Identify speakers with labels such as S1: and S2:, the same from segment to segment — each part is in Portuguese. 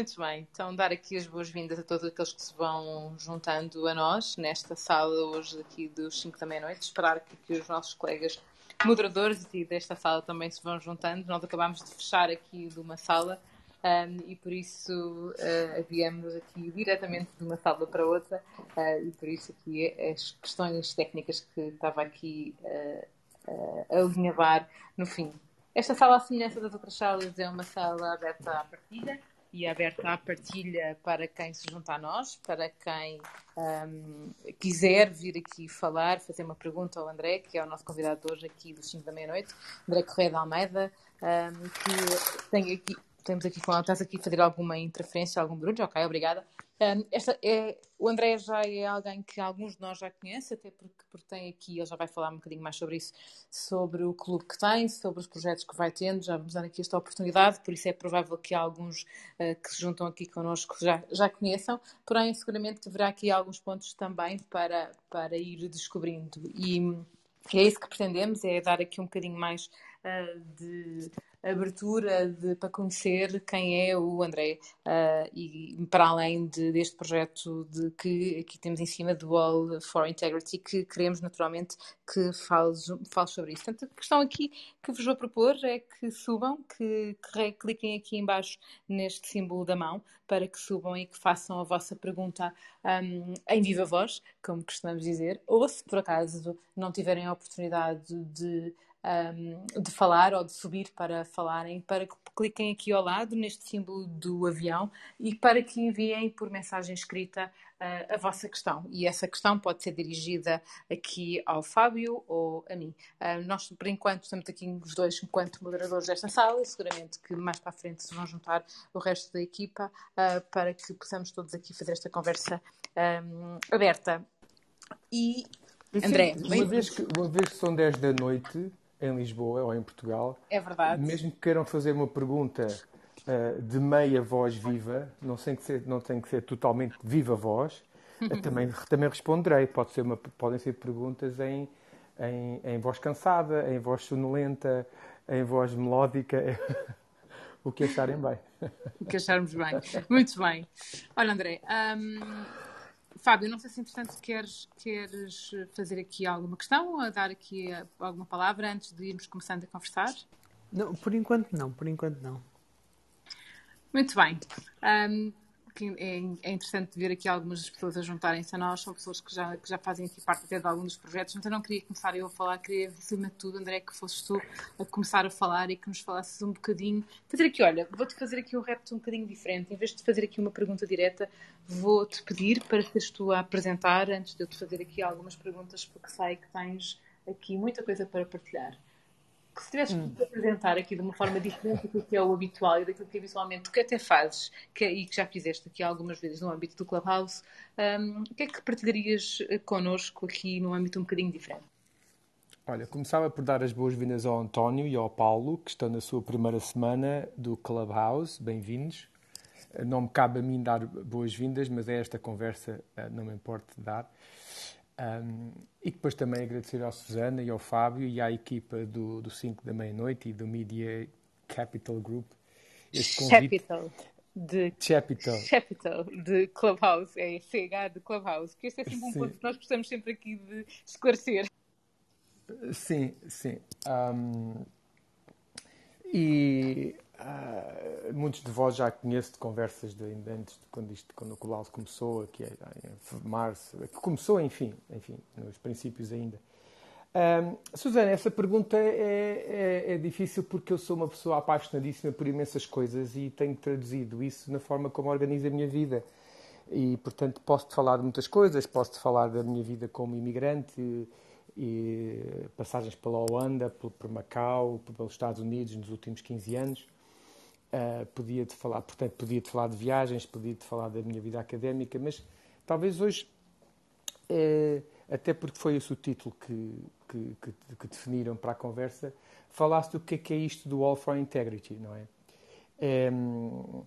S1: Muito bem, então dar aqui as boas-vindas a todos aqueles que se vão juntando a nós nesta sala hoje aqui dos 5 da meia-noite. Esperar que, que, os nossos colegas moderadores e desta sala também se vão juntando. Nós acabámos de fechar aqui de uma sala um, e por isso uh, viemos aqui diretamente de uma sala para outra uh, e por isso aqui as questões técnicas que estava aqui uh, uh, a alinhavar no fim. Esta sala, à semelhança das outras salas, é uma sala aberta à partilha e aberta à partilha para quem se junta a nós, para quem um, quiser vir aqui falar, fazer uma pergunta ao André, que é o nosso convidado hoje aqui dos 5 da meia-noite, André Correia de Almeida, um, que tem aqui, temos aqui com estás aqui a fazer alguma interferência, algum barulho? Ok, obrigada. Esta é, o André já é alguém que alguns de nós já conhecem, até porque, porque tem aqui, ele já vai falar um bocadinho mais sobre isso, sobre o clube que tem, sobre os projetos que vai tendo, já vamos dar aqui esta oportunidade, por isso é provável que alguns uh, que se juntam aqui connosco já, já conheçam, porém seguramente haverá aqui alguns pontos também para, para ir descobrindo. E, e é isso que pretendemos, é dar aqui um bocadinho mais uh, de abertura de, para conhecer quem é o André uh, e para além de, deste projeto de que aqui temos em cima do Wall for Integrity que queremos naturalmente que fales, fales sobre isso. Portanto, a questão aqui que vos vou propor é que subam, que, que cliquem aqui embaixo neste símbolo da mão para que subam e que façam a vossa pergunta um, em viva voz, como costumamos dizer, ou se por acaso não tiverem a oportunidade de um, de falar ou de subir para falarem, para que cliquem aqui ao lado neste símbolo do avião e para que enviem por mensagem escrita uh, a vossa questão. E essa questão pode ser dirigida aqui ao Fábio ou a mim. Uh, nós, por enquanto, estamos aqui os dois enquanto moderadores desta sala e seguramente que mais para a frente se vão juntar o resto da equipa uh, para que possamos todos aqui fazer esta conversa um, aberta. E André,
S2: uma vez, que, uma vez que são 10 da noite, em Lisboa ou em Portugal.
S1: É verdade.
S2: Mesmo que queiram fazer uma pergunta uh, de meia voz viva, não tem que ser, não tem que ser totalmente viva voz, uh, também, também responderei. Pode ser uma, podem ser perguntas em, em, em voz cansada, em voz sonolenta, em voz melódica. o que acharem bem.
S1: O que acharmos bem. Muito bem. Olha, André, um, Fábio, não sei se entretanto queres, queres fazer aqui alguma questão ou dar aqui alguma palavra antes de irmos começando a conversar?
S3: Não, por enquanto não, por enquanto não.
S1: Muito bem. Um, é, é interessante ver aqui algumas pessoas a juntarem-se a nós, são pessoas que já, que já fazem aqui parte até de alguns dos projetos, eu não queria começar eu a falar, queria, acima de tudo, André, que fosses tu a começar a falar e que nos falasses um bocadinho. Fazer aqui, olha, vou-te fazer aqui um repto um bocadinho diferente. Em vez de fazer aqui uma pergunta direta, vou-te pedir para seres tu a apresentar, antes de eu te fazer aqui algumas perguntas, porque sei que tens aqui muita coisa para partilhar que se tivesse hum. que apresentar aqui de uma forma diferente daquilo que é o habitual e daquilo que habitualmente tu que até fazes que, e que já fizeste aqui algumas vezes no âmbito do Clubhouse, um, o que é que partilharias eh, connosco aqui num âmbito um bocadinho diferente?
S2: Olha, começava por dar as boas-vindas ao António e ao Paulo, que estão na sua primeira semana do Clubhouse. Bem-vindos. Não me cabe a mim dar boas-vindas, mas é esta conversa, eh, não me importa dar. Um, e depois também agradecer ao Susana e ao Fábio e à equipa do, do 5 da meia-noite e do Media Capital Group.
S1: Capital. De
S2: Capital.
S1: Capital, de Clubhouse, é CH de Clubhouse, que este é sempre um ponto que nós gostamos sempre aqui de esclarecer.
S2: Sim, sim. Um, e Uh, muitos de vós já conheço de conversas de, antes de quando, isto, quando o Colalso começou, que é em março, que começou, enfim, enfim, nos princípios ainda. Um, Susana, essa pergunta é, é, é, difícil porque eu sou uma pessoa apaixonadíssima por imensas coisas e tenho traduzido isso na forma como organizo a minha vida. E, portanto, posso-te falar de muitas coisas, posso-te falar da minha vida como imigrante, e passagens pela Holanda, por, por Macau, pelos Estados Unidos nos últimos 15 anos Uh, podia-te falar, portanto, podia-te falar de viagens, podia-te falar da minha vida académica, mas talvez hoje, uh, até porque foi esse o título que, que, que, que, definiram para a conversa, falasse do que é, que é isto do All for Integrity, não é? Um,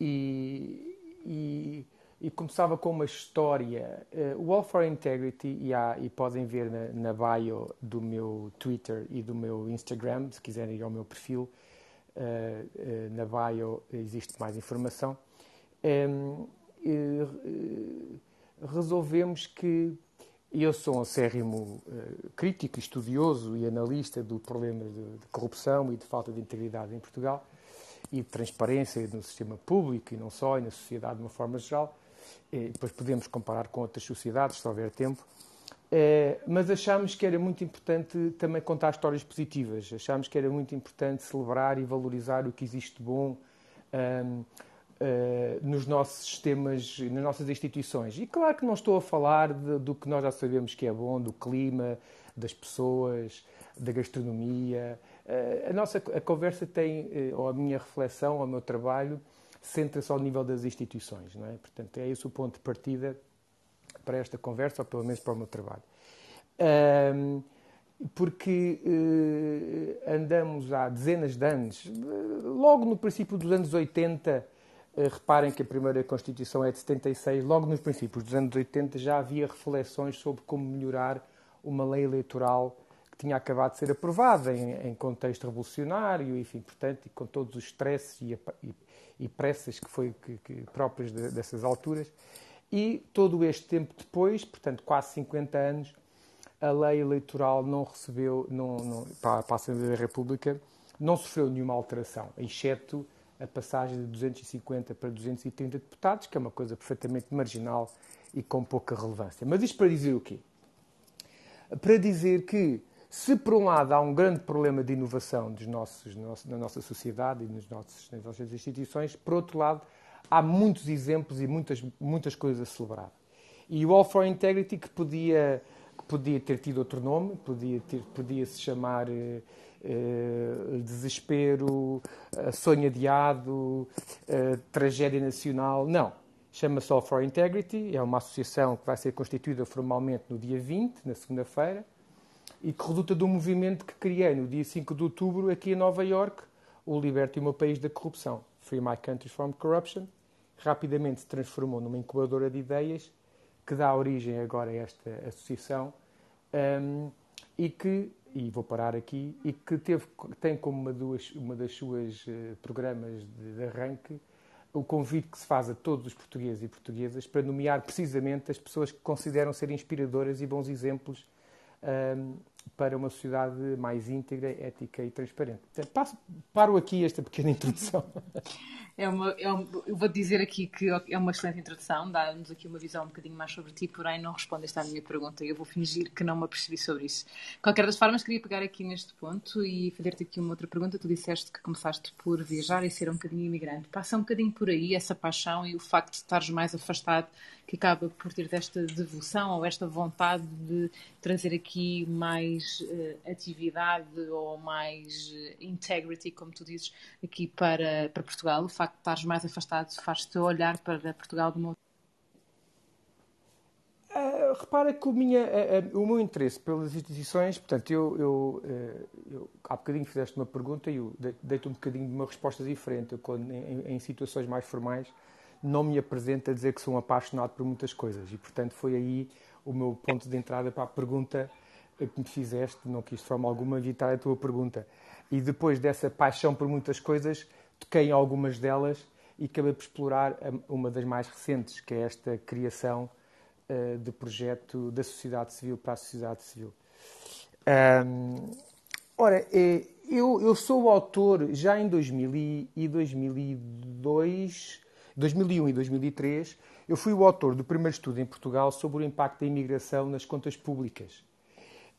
S2: e, e, e, começava com uma história. Uh, o All for Integrity, e, há, e podem ver na, na bio do meu Twitter e do meu Instagram, se quiserem ir ao meu perfil, na bio existe mais informação. um, resolvemos que eu sou um acérrimo crítico, estudioso e analista do problema de, corrupção e de falta de integridade em Portugal e de transparência no sistema público e não só, e na sociedade de uma forma geral. E depois podemos comparar com outras sociedades, se houver tempo. É, mas achámos que era muito importante também contar histórias positivas. Achámos que era muito importante celebrar e valorizar o que existe de bom um, uh, eh, nos nossos sistemas, nas nossas instituições. E claro que não estou a falar de, do que nós já sabemos que é bom, do clima, das pessoas, da gastronomia. Uh, a nossa a conversa tem, uh, ou a minha reflexão, ou o meu trabalho, centra-se ao nível das instituições. Não é? Portanto, é esse o ponto de partida para esta conversa, ou pelo menos para o meu trabalho. Um, porque uh, andamos há dezenas de anos, logo no princípio dos anos 80, uh, reparem que a primeira Constituição é de 76, logo nos princípios dos anos 80 já havia reflexões sobre como melhorar uma lei eleitoral que tinha acabado de ser aprovada em, em contexto revolucionário, enfim, portanto, com todos os stresses e, e, e pressas que foi que, que próprias de, dessas alturas. E todo este tempo depois, portanto quase 50 anos, a lei eleitoral não recebeu, não, não, para, a Assembleia da República, não sofreu nenhuma alteração, exceto a passagem de 250 para 230 deputados, que é uma coisa perfeitamente marginal e com pouca relevância. Mas isto para dizer o quê? Para dizer que, se por um lado há um grande problema de inovação dos nossos, na nossa sociedade e nos nossos, nas nossas instituições, por outro lado, há muitos exemplos e muitas, muitas coisas a celebrar. E o All for Integrity, que podia, que podia ter tido outro nome, podia, ter, podia se chamar eh, eh, Desespero, eh, Sonho Adiado, Tragédia Nacional. Não. Chama-se All for Integrity, é uma associação que vai ser constituída formalmente no dia 20, na segunda-feira, e que resulta de um movimento que criei no dia 5 de outubro aqui em Nova York, o Liberte o Meu País da Corrupção. Free My Country from Corruption, rapidamente se transformou numa incubadora de ideias que dá origem agora a esta associação um, e que, e vou parar aqui, e que teve, tem como uma, duas, uma das suas uh, programas de, de arranque o convite que se faz a todos os portugueses e portuguesas para nomear precisamente as pessoas que consideram ser inspiradoras e bons exemplos um, para uma sociedade mais íntegra, ética e transparente. Passo, paro aqui esta pequena introdução.
S1: É uma, é eu vou dizer aqui que é uma excelente introdução, dá-nos aqui uma visão um bocadinho mais sobre ti, porém não respondeste à minha pergunta e eu vou fingir que não me apercebi sobre isso. Qualquer das formas, queria pegar aqui neste ponto e fazer-te aqui uma outra pergunta. Tu disseste que começaste por viajar e ser um bocadinho imigrante. Passa um bocadinho por aí essa paixão e o facto de estares mais afastado que acaba por ter desta devoção ou esta vontade de trazer aqui mais uh, atividade ou mais uh, integrity, como tu dizes, aqui para, para Portugal. O facto de estares mais afastado faz-te olhar para Portugal de uma
S2: Uh, repara que o, minha, uh, uh, o, meu interesse pelas instituições, portanto, eu, eu, eu, há bocadinho fizeste uma pergunta e eu dei-te um bocadinho de uma resposta diferente. Eu, quando, em, em, situações mais formais, não me apresento a dizer que sou um apaixonado por muitas coisas e, portanto, foi aí o meu ponto de entrada para a pergunta que me fizeste. Não quis de forma alguma evitar a tua pergunta. E depois dessa paixão por muitas coisas, toquei em algumas delas e acabei por explorar uma das mais recentes, que é esta criação uh, de projeto da sociedade civil para a sociedade civil. Um, ora, é, eu, eu sou o autor já em 2000 e 2002 2001 e 2003, eu fui o autor do primeiro estudo em Portugal sobre o impacto da imigração nas contas públicas.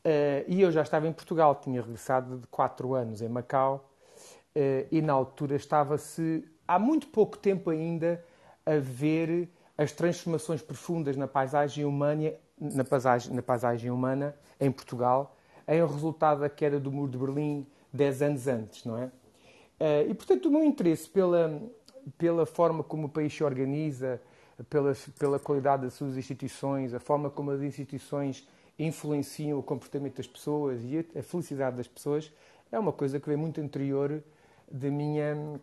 S2: Uh, e eu já estava em Portugal, tinha regressado de quatro anos em Macau, e na altura estava-se, há muito pouco tempo ainda, a ver as transformações profundas na paisagem humana, na paisagem, na paisagem humana em Portugal, em resultado da queda do Muro de Berlim dez anos antes, não é? Uh, e, portanto, o meu interesse pela, pela forma como o país se organiza, pela, pela qualidade das suas instituições, a forma como as instituições influenciam o comportamento das pessoas e a, felicidade das pessoas, é uma coisa que vem muito anterior da minha,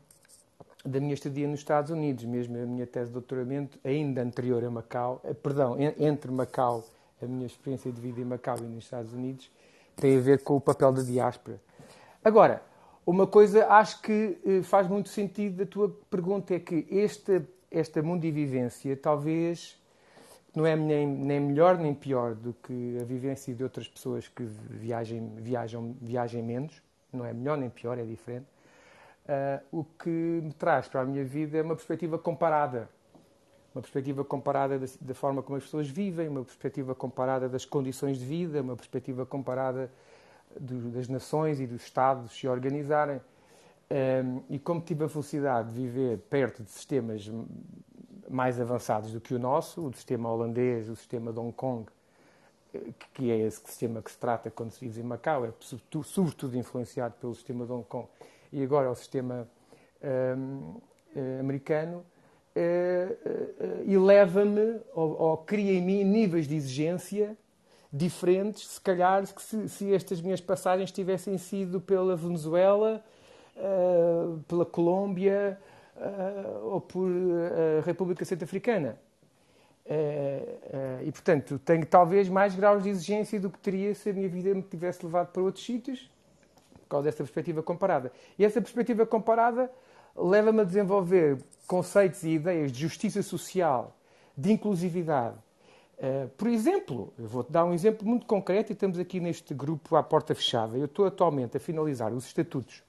S2: da minha estadia nos Estados Unidos, mesmo a minha tese de doutoramento, ainda anterior a Macau, eh, perdão, entre Macau, a minha experiência de vida em Macau e nos Estados Unidos, tem a ver com o papel da diáspora. Agora, uma coisa acho que eh, faz muito sentido da tua pergunta é que este, esta mundivivência talvez não é nem, nem melhor nem pior do que a vivência de outras pessoas que viajem, viajam, viajem menos, não é melhor nem pior, é diferente. Uh, o que me traz para a minha vida é uma perspectiva comparada. Uma perspectiva comparada da, da, forma como as pessoas vivem, uma perspectiva comparada das condições de vida, uma perspectiva comparada do, das nações e dos Estados se organizarem. Um, e como tive a felicidade de viver perto de sistemas mais avançados do que o nosso, o sistema holandês, o sistema de Hong Kong, que é esse sistema que se trata quando se vive em Macau, é sobretudo influenciado pelo sistema de Hong Kong, e agora o sistema um, eh, americano, uh, uh, eleva-me ou, ou, cria em mim níveis de exigência diferentes, se calhar, se, se estas minhas passagens tivessem sido pela Venezuela, uh, pela Colômbia uh, ou por a República Centro-Africana. Uh, e, portanto, tenho talvez mais graus de exigência do que teria se a minha vida me tivesse levado para outros sítios, causa dessa perspectiva comparada. E essa perspectiva comparada leva-me a desenvolver conceitos e ideias de justiça social, de inclusividade, Uh, por exemplo, eu vou-te dar um exemplo muito concreto e estamos aqui neste grupo à porta fechada. Eu estou atualmente a finalizar os estatutos.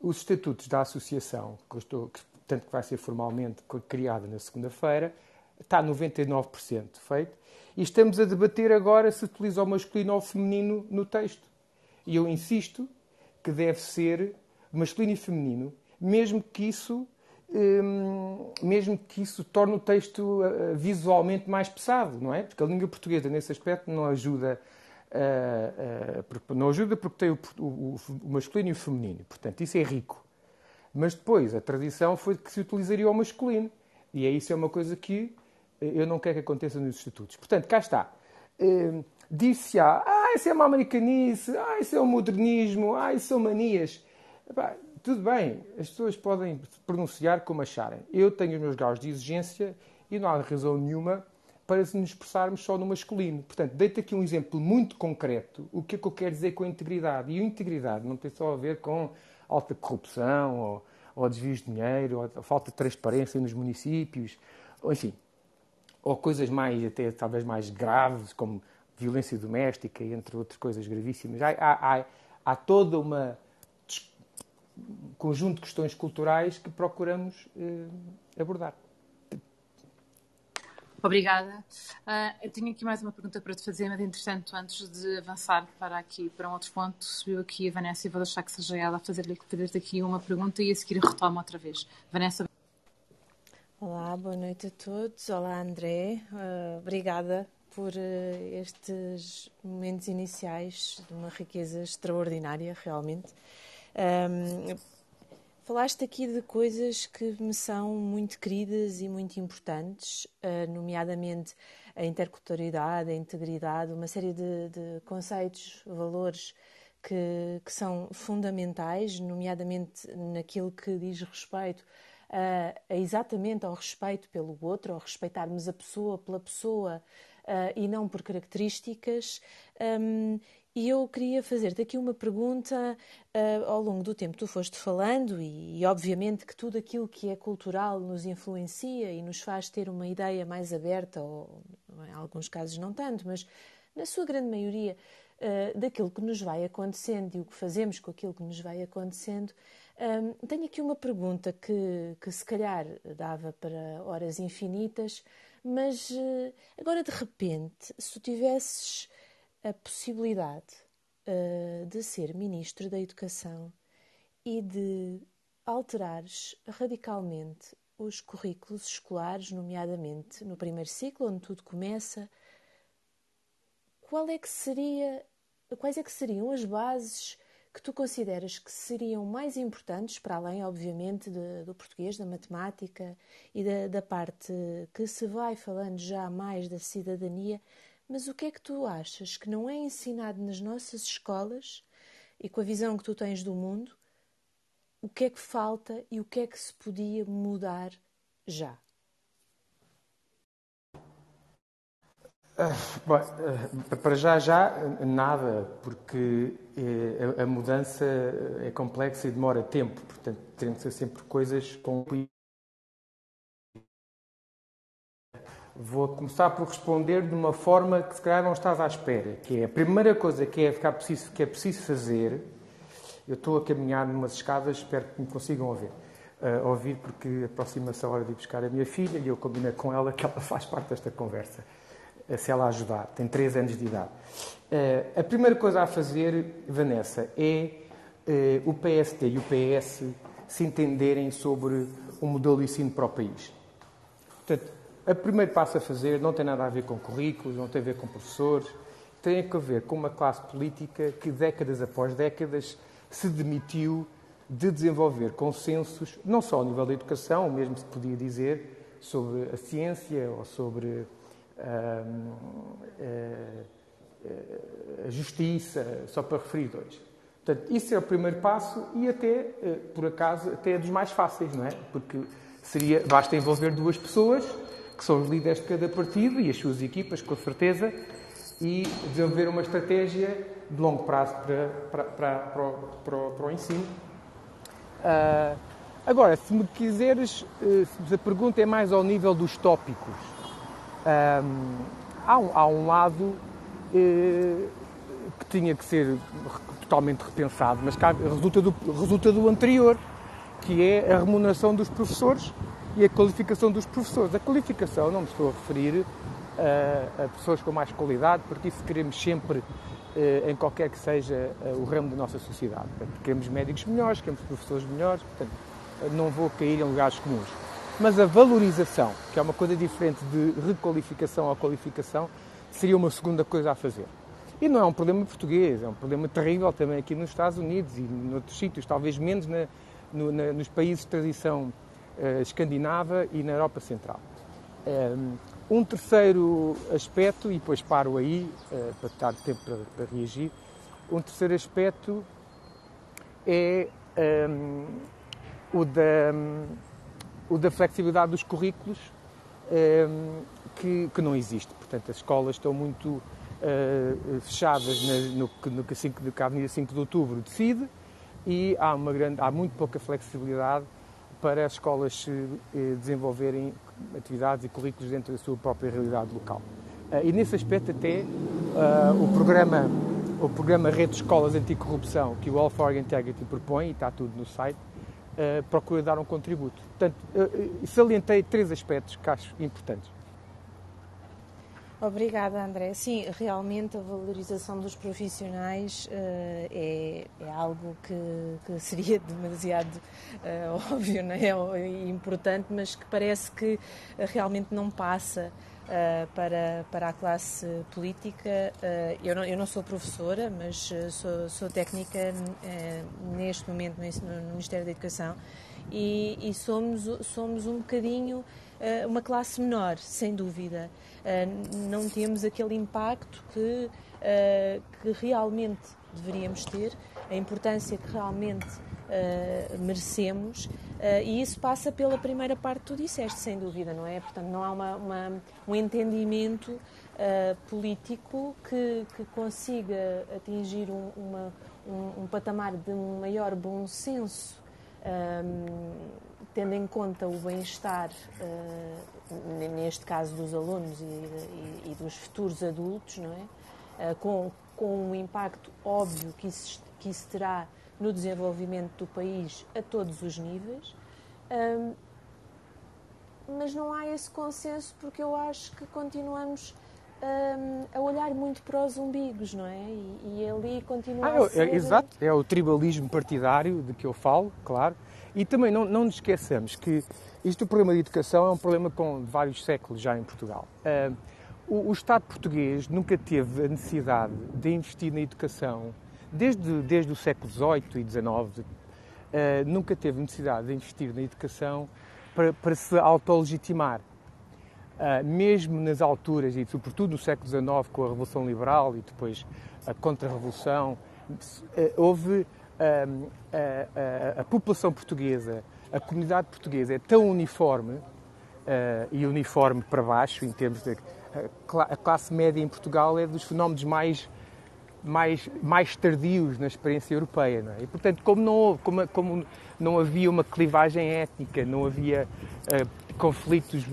S2: Os estatutos da associação, que, estou, tanto que vai ser formalmente criada na segunda-feira, está 99% feito. E estamos a debater agora se utiliza o masculino ou o feminino no texto. E eu insisto que deve ser masculino e feminino, mesmo que isso Hum, mesmo que isso torne o texto uh, visualmente mais pesado, não é? Porque a língua portuguesa, nesse aspecto, não ajuda, uh, uh, não ajuda porque tem o, o, o, masculino e o feminino. Portanto, isso é rico. Mas depois, a tradição foi que se utilizaria o masculino. E é isso é uma coisa que eu não quero que aconteça nos estatutos. Portanto, cá está. Disse-se, ah, isso é uma americanice, ah, isso é o um modernismo, ah, isso são manias. Epá, tudo bem, as pessoas podem pronunciar como acharem. Eu tenho os meus graus de exigência e não há razão nenhuma para nos expressarmos só no masculino. Portanto, deito aqui um exemplo muito concreto. O que é que eu quero dizer com integridade? E integridade não tem só a ver com alta corrupção, ou, ou desvios de dinheiro, ou falta de transparência nos municípios, ou enfim, ou coisas mais, até talvez mais graves, como violência doméstica, entre outras coisas gravíssimas. Há, há, há, há toda uma conjunto de questões culturais que procuramos eh, abordar.
S1: Obrigada. Uh, eu tenho aqui mais uma pergunta para te fazer, mas entretanto, antes de avançar para aqui para um outro ponto, subiu aqui a Vanessa e vou deixar que seja ela a fazer-lhe fazer aqui uma pergunta e a seguir retomo outra vez. Vanessa.
S4: Olá, boa noite a todos. Olá, André. Uh, obrigada por uh, estes momentos iniciais de uma riqueza extraordinária, realmente. Um, falaste aqui de coisas que me são muito queridas e muito importantes, uh, nomeadamente a interculturalidade, a integridade, uma série de, de conceitos, valores que, que, são fundamentais, nomeadamente naquilo que diz respeito a, a exatamente ao respeito pelo outro, ao respeitarmos a pessoa pela pessoa uh, e não por características. Um, e eu queria fazer-te aqui uma pergunta uh, ao longo do tempo. Tu foste falando, e, e, obviamente que tudo aquilo que é cultural nos influencia e nos faz ter uma ideia mais aberta, ou em alguns casos não tanto, mas na sua grande maioria, uh, daquilo que nos vai acontecendo e o que fazemos com aquilo que nos vai acontecendo. Um, tenho aqui uma pergunta que, que se calhar dava para horas infinitas, mas uh, agora de repente, se tu tivesses a possibilidade uh, de ser Ministro da Educação e de alterares radicalmente os currículos escolares, nomeadamente no primeiro ciclo, onde tudo começa, qual é que seria, quais é que seriam as bases que tu consideras que seriam mais importantes, para além, obviamente, de, do português, da matemática e da, da parte que se vai falando já mais da cidadania, mas o que é que tu achas que não é ensinado nas nossas escolas e com a visão que tu tens do mundo? O que é que falta e o que é que se podia mudar já?
S2: Bom, ah, para já, já, nada, porque eh, a, mudança é complexa e demora tempo, portanto, tem que ser sempre coisas com Vou começar por responder de uma forma que se calhar não estás à espera, que é a primeira coisa que é, ficar preciso, que é preciso fazer. Eu estou a caminhar numas escadas, espero que me consigam ouvir. Uh, ouvir porque aproxima-se a hora de ir buscar a minha filha e eu combinei com ela que ela faz parte desta conversa, se ela ajudar. Tem 3 anos de idade. Uh, a primeira coisa a fazer, Vanessa, é o PSD e o PS se entenderem sobre um modelo de ensino para o país. Portanto, o primeiro passo a fazer não tem nada a ver com currículos, não tem a ver com professores, tem a ver com uma classe política que, décadas após décadas, se demitiu de desenvolver consensos, não só ao nível da educação, o mesmo se podia dizer sobre a ciência ou sobre a, a, a justiça, só para referir dois. Portanto, isso é o primeiro passo e até, eh, por acaso, até é dos mais fáceis, não é? Porque seria, basta envolver duas pessoas, que são os líderes de cada partido e as suas equipas, com certeza, e desenvolver uma estratégia de longo prazo para, para, para, para, o, para, para o, ensino. Uh, agora, se me quiseres, se a pergunta é mais ao nível dos tópicos, um, há, um, há um lado uh, que tinha que ser totalmente repensado, mas resulta do, resulta do anterior, que é a remuneração dos professores e a qualificação dos professores. A qualificação, não me estou a referir a, a pessoas com mais qualidade, porque isso queremos sempre eh, em qualquer que seja eh, o ramo da nossa sociedade. Portanto, queremos médicos melhores, queremos professores melhores, portanto, não vou cair em lugares comuns. Mas a valorização, que é uma coisa diferente de requalificação ou qualificação, seria uma segunda coisa a fazer. E não é um problema português, é um problema terrível também aqui nos Estados Unidos e noutros sítios, talvez menos na, no, na, nos países de tradição uh, escandinava e na Europa Central. Um, ehm, um terceiro aspecto, e depois paro aí uh, para dar tempo para, para, reagir, um terceiro aspecto é um, ehm, o, da, o da flexibilidade dos currículos ehm, que, que não existe. Portanto, as escolas estão muito uh, fechadas na, no, no, no, que a Avenida 5 de Outubro decide e há, uma grande, há muito pouca flexibilidade para as escolas se uh, desenvolverem atividades e currículos dentro da sua própria realidade local. Uh, e nesse aspecto até o programa o programa Rede de Escolas Anticorrupção que o All for Integrity propõe, e está tudo no site, procura dar um contributo. Portanto, salientei três aspectos que acho importantes.
S4: Obrigada, André. Sim, realmente a valorização dos profissionais uh, é, é, algo que, que seria demasiado uh, óbvio né? e importante, mas que parece que realmente não passa uh, para, para a classe política. eu, não, eu não sou professora, mas sou, sou técnica neste momento no, no Ministério da Educação e, e somos, somos um bocadinho uma classe menor, sem dúvida. Eh, não temos aquele impacto que, eh, que realmente deveríamos ter, a importância que realmente uh, merecemos uh, e isso passa pela primeira parte que tu disseste, sem dúvida, não é? Portanto, não há uma, uma um entendimento uh, político que, que, consiga atingir um, uma, um, um, patamar de maior bom senso, um, tendo em conta o bem-estar neste caso dos alunos e, dos futuros adultos, não é? Com, com um impacto óbvio que isso, que isso terá no desenvolvimento do país a todos os níveis. Um, mas não há esse consenso porque eu acho que continuamos um, a olhar muito para os umbigos, não é? E, e ali continua ah, a é ser...
S2: É, exato, é o tribalismo partidário de que eu falo, claro. E também não, não nos esqueçamos que isto, problema de educação, é um problema com vários séculos já em Portugal. Uh, o, o, Estado português nunca teve a necessidade de investir na educação, desde, desde o século XVIII e XIX, uh, nunca teve necessidade de investir na educação para, para se autolegitimar. Uh, mesmo nas alturas, e sobretudo no século XIX, com a Revolução Liberal e depois a Contra-Revolução, houve a, a, a população portuguesa a comunidade portuguesa é tão uniforme, uh, e uniforme para baixo, em termos de. A classe média em Portugal é dos fenómenos mais, mais, mais tardios na experiência europeia. Não é? E, portanto, como não, como, como não havia uma clivagem étnica, não havia uh, conflitos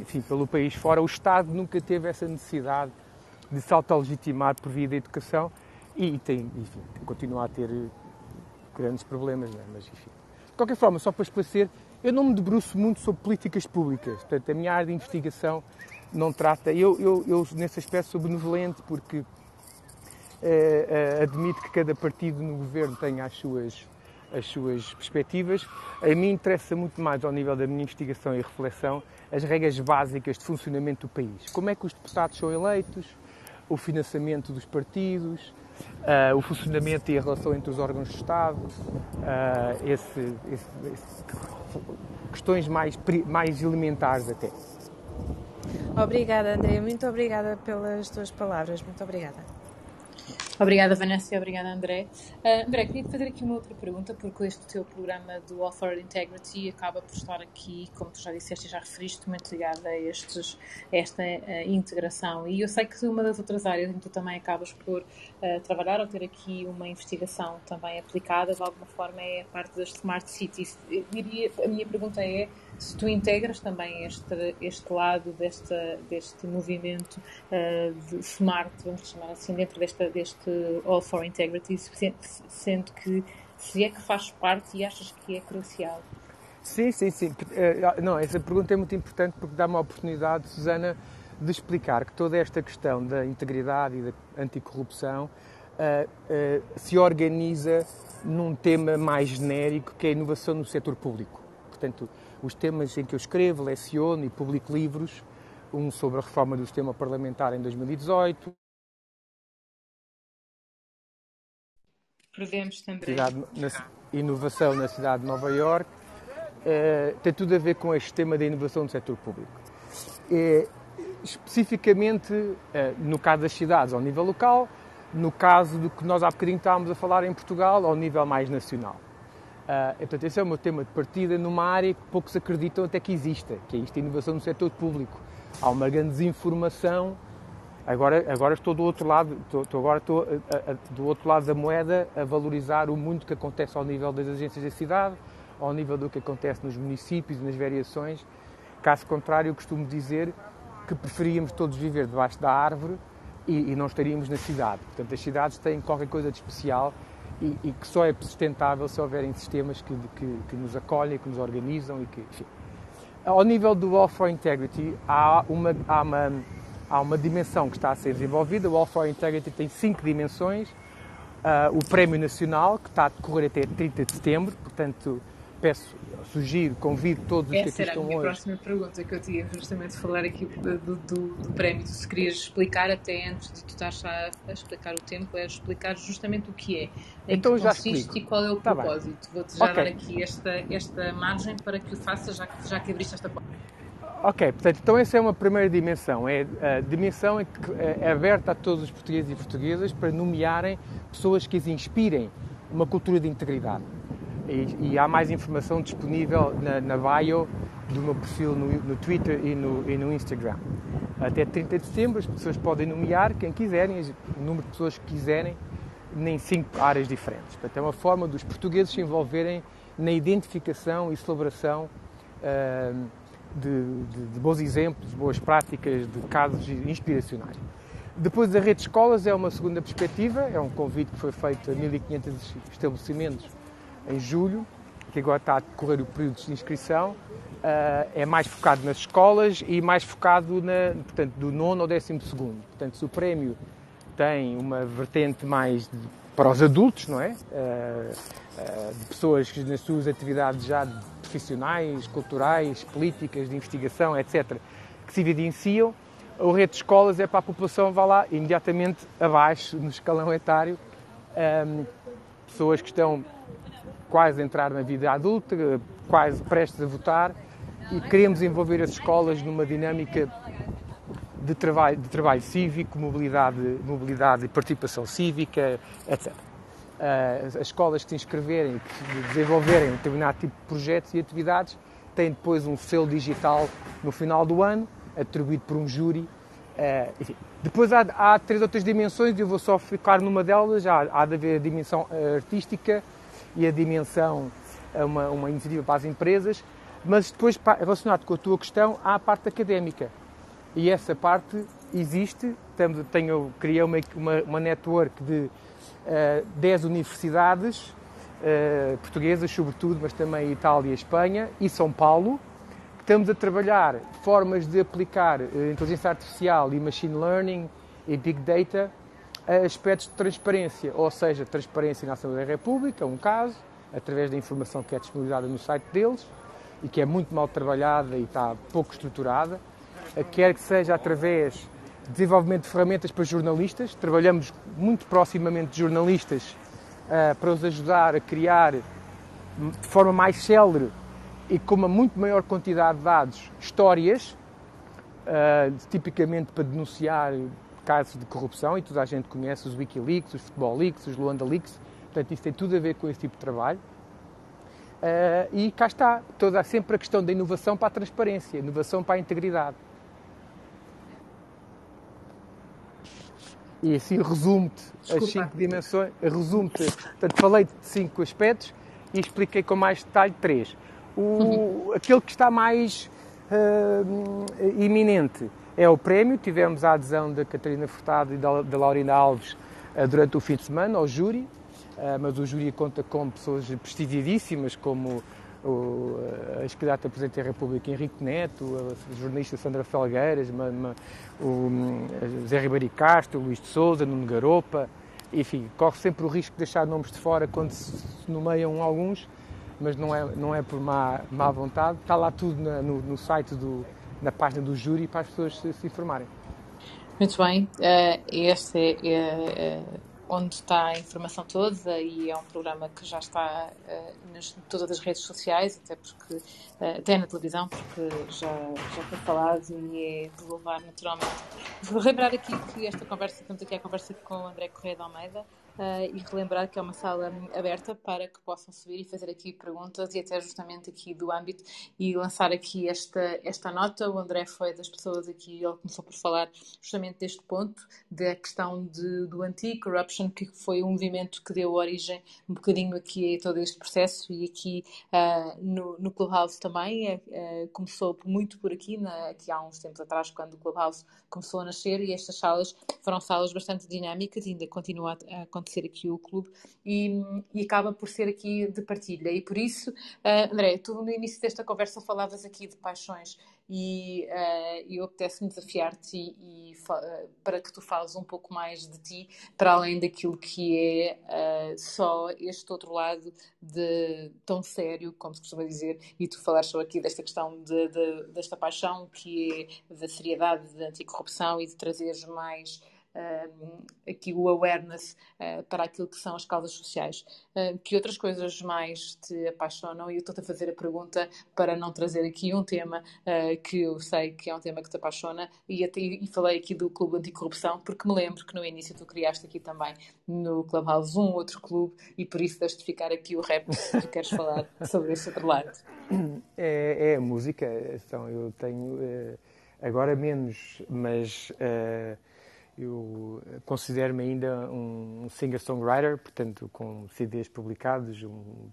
S2: enfim, pelo país fora, o Estado nunca teve essa necessidade de se autolegitimar por via da educação e tem, enfim, continua a ter grandes problemas, é? mas enfim. De qualquer forma, só para esclarecer, eu não me debruço muito sobre políticas públicas, portanto, a minha área de investigação não trata. Eu, eu, eu nesse aspecto, sou benevolente porque eh, eh, admito que cada partido no governo tenha as suas, as suas perspectivas. A mim interessa muito mais, ao nível da minha investigação e reflexão, as regras básicas de funcionamento do país. Como é que os deputados são eleitos, o financiamento dos partidos, uh, o funcionamento e a relação entre os órgãos de Estado, uh, esse, esse, esse, questões mais, mais elementares até.
S4: Obrigada, André. Muito obrigada pelas tuas palavras. Muito obrigada.
S1: Obrigada, Vanessa, e obrigada, André. Uh, André, queria te fazer aqui uma outra pergunta, porque este teu programa do Author Integrity acaba por estar aqui, como tu já disseste e já referiste, muito ligado a, estes, a esta integração. E eu sei que uma das outras áreas em que tu também acabas por uh, trabalhar ou ter aqui uma investigação também aplicada, de alguma forma, é a parte das Smart Cities. Diria, a minha pergunta é se tu integras também este, este lado deste, deste movimento uh, de smart, vamos chamar assim, dentro desta, deste All for Integrity, sendo que se é que faz parte e achas que é crucial?
S2: Sim, sim, sim. Eh, não, essa pergunta é muito importante porque dá-me a oportunidade, Susana, de explicar que toda esta questão da integridade e da anticorrupção uh, uh, se organiza num tema mais genérico que é a inovação no setor público. Portanto, os temas em que eu escrevo, leciono e publico livros, um sobre a reforma do sistema parlamentar em 2018.
S1: Prevemos também.
S2: Cidade, na, inovação na cidade de Nova Iorque. Uh, tem tudo a ver com este tema da inovação do setor público. Uh, especificamente, uh, no caso das cidades, ao nível local, no caso do que nós há bocadinho estávamos a falar em Portugal, ao nível mais nacional. Uh, portanto, esse é o meu tema de partida numa área que poucos acreditam até que exista, que é isto, a inovação no setor público. Há uma grande desinformação. Agora, agora estou do outro lado, estou, estou agora estou a, a, do outro lado da moeda a valorizar o muito que acontece ao nível das agências da cidade, ao nível do que acontece nos municípios nas variações. Caso contrário, eu costumo dizer que preferíamos todos viver debaixo da árvore e, e não estaríamos na cidade. Portanto, as cidades têm qualquer coisa de especial e, e, que só é sustentável se houverem sistemas que, que, que nos acolhem, que nos organizam e que, enfim. Ao nível do All for Integrity, há uma, há, uma, há uma dimensão que está a ser desenvolvida. O All for Integrity tem cinco dimensões. Uh, o Prémio Nacional, que está a decorrer até 30 de setembro, portanto, peço, sugiro, convido todos os
S1: Essa
S2: que aqui estão hoje.
S1: Essa era a minha próxima pergunta que eu tinha justamente falar aqui do, do, do, prémio. Se querias explicar até antes de tu estás a, a explicar o tempo, é explicar justamente o que é, em então, que consiste explico. e qual é o tá propósito. Vou-te já okay. dar aqui esta, esta margem para que o faças, já que, já que abriste esta porta.
S2: Ok, portanto, então essa é uma primeira dimensão. É a dimensão é que é aberta a todos os portugueses e portuguesas para nomearem pessoas que as inspirem uma cultura de integridade. E, e, há mais informação disponível na, na bio do meu perfil no, no Twitter e no, e no, Instagram. Até 30 de setembro as pessoas podem nomear quem quiserem, o número de pessoas que quiserem, em cinco áreas diferentes. Portanto, é uma forma dos portugueses se envolverem na identificação e celebração uh, de, de, de, bons exemplos, boas práticas, de casos inspiracionais. Depois, a rede de escolas é uma segunda perspectiva, é um convite que foi feito a 1.500 estabelecimentos em julho, que agora está a decorrer o período de inscrição, uh, é mais focado nas escolas e mais focado na, portanto, do nono ao décimo segundo. Portanto, se o prémio tem uma vertente mais de, para os adultos, não é? Uh, uh, de pessoas que nas suas atividades já profissionais, culturais, políticas, de investigação, etc., que se evidenciam, o rede de escolas é para a população, vá lá imediatamente abaixo no escalão etário, um, pessoas que estão quase a entrar na vida adulta, quase prestes a votar, e queremos envolver as escolas numa dinâmica de trabalho, de trabalho cívico, mobilidade, mobilidade e participação cívica, etc. Eh, as escolas que se inscreverem, que desenvolverem um determinado tipo de projetos e atividades, têm depois um selo digital no final do ano, atribuído por um júri. Eh, enfim. Depois há, há três outras dimensões, e eu vou só ficar numa delas. Há, há de haver a dimensão artística, e a dimensão, uma, uma iniciativa para as empresas. Mas depois, relacionado com a tua questão, há a parte académica. E essa parte existe. Tenho, criei uma, uma, uma network de uh, eh, 10 universidades uh, portuguesas, sobretudo, mas também Itália, Espanha e São Paulo. Estamos a trabalhar formas de aplicar uh, inteligência artificial e machine learning e big data a aspectos de transparência, ou seja, transparência na Assembleia da República, um caso, através da informação que é disponibilizada no site deles e que é muito mal trabalhada e está pouco estruturada, quer que seja através de desenvolvimento de ferramentas para jornalistas, trabalhamos muito proximamente de jornalistas uh, para os ajudar a criar de forma mais célere e com uma muito maior quantidade de dados histórias, uh, tipicamente para denunciar casos de corrupção, e toda a gente conhece os Wikileaks, os Football Leaks, os Luanda Leaks, portanto isso tem tudo a ver com esse tipo de trabalho. Uh, e cá está, toda, sempre a questão da inovação para a transparência, inovação para a integridade. E assim resumo-te as cinco dimensões, resumo-te, portanto falei de cinco aspectos e expliquei com mais detalhe três. O, uhum. Aquele que está mais uh, iminente é o prémio, tivemos a adesão da Catarina Furtado e da, da Laurina Alves uh, durante o fim de semana ao júri, uh, mas o júri conta com pessoas prestigiadíssimas como o ex-candidato a Presidente da República Henrique Neto, a jornalista Sandra Felgueiras, uma, uma, o Zé Ribeiro Castro, Luís de Souza, Nuno Garopa, enfim, corre sempre o risco de deixar nomes de fora quando se nomeiam alguns, mas não é, não é por má, má vontade, está lá tudo na, no, no, site, do, na página do júri para as pessoas se, se informarem.
S1: Muito bem, uh, este é, é, é onde está a informação toda e é um programa que já está uh, nas todas as redes sociais, até porque uh, até na televisão, porque já, já foi falado e é de louvar naturalmente. Vou lembrar aqui que esta conversa, temos aqui a conversa com o André Correia de Almeida, Uh, e relembrar que é uma sala aberta para que possam subir e fazer aqui perguntas e até justamente aqui do âmbito e lançar aqui esta, esta nota. O André foi das pessoas aqui, ele começou por falar justamente deste ponto, da questão de, do anti-corruption, que foi um movimento que deu origem um bocadinho aqui a todo este processo e aqui uh, no, no Clubhouse também. Uh, começou muito por aqui, na, aqui há uns tempos atrás, quando o Clubhouse começou a nascer e estas salas foram salas bastante dinâmicas e ainda continua a acontecer ser aqui o clube e, e, acaba por ser aqui de partilha. E por isso, uh, André, tu no início desta conversa falavas aqui de paixões e uh, eu apetece-me desafiar-te e, e uh, para que tu fales um pouco mais de ti, para além daquilo que é uh, só este outro lado de tão sério, como se costuma dizer, e tu falares só aqui desta questão de, de, desta paixão que é da seriedade da anticorrupção e de trazeres mais aqui o awareness uh, para aquilo que são as causas sociais. Uh, que outras coisas mais te apaixonam? E eu estou-te a fazer a pergunta para não trazer aqui um tema uh, que eu sei que é um tema que te apaixona e, até, e falei aqui do Clube Anticorrupção, porque me lembro que no início tu criaste aqui também no Clubhouse um outro clube e por isso deixo-te ficar aqui o rap se tu queres falar sobre esse outro lado.
S2: É, é a música, então eu tenho agora menos, mas eu considero-me ainda um singer-songwriter, portanto, com CDs publicados, um,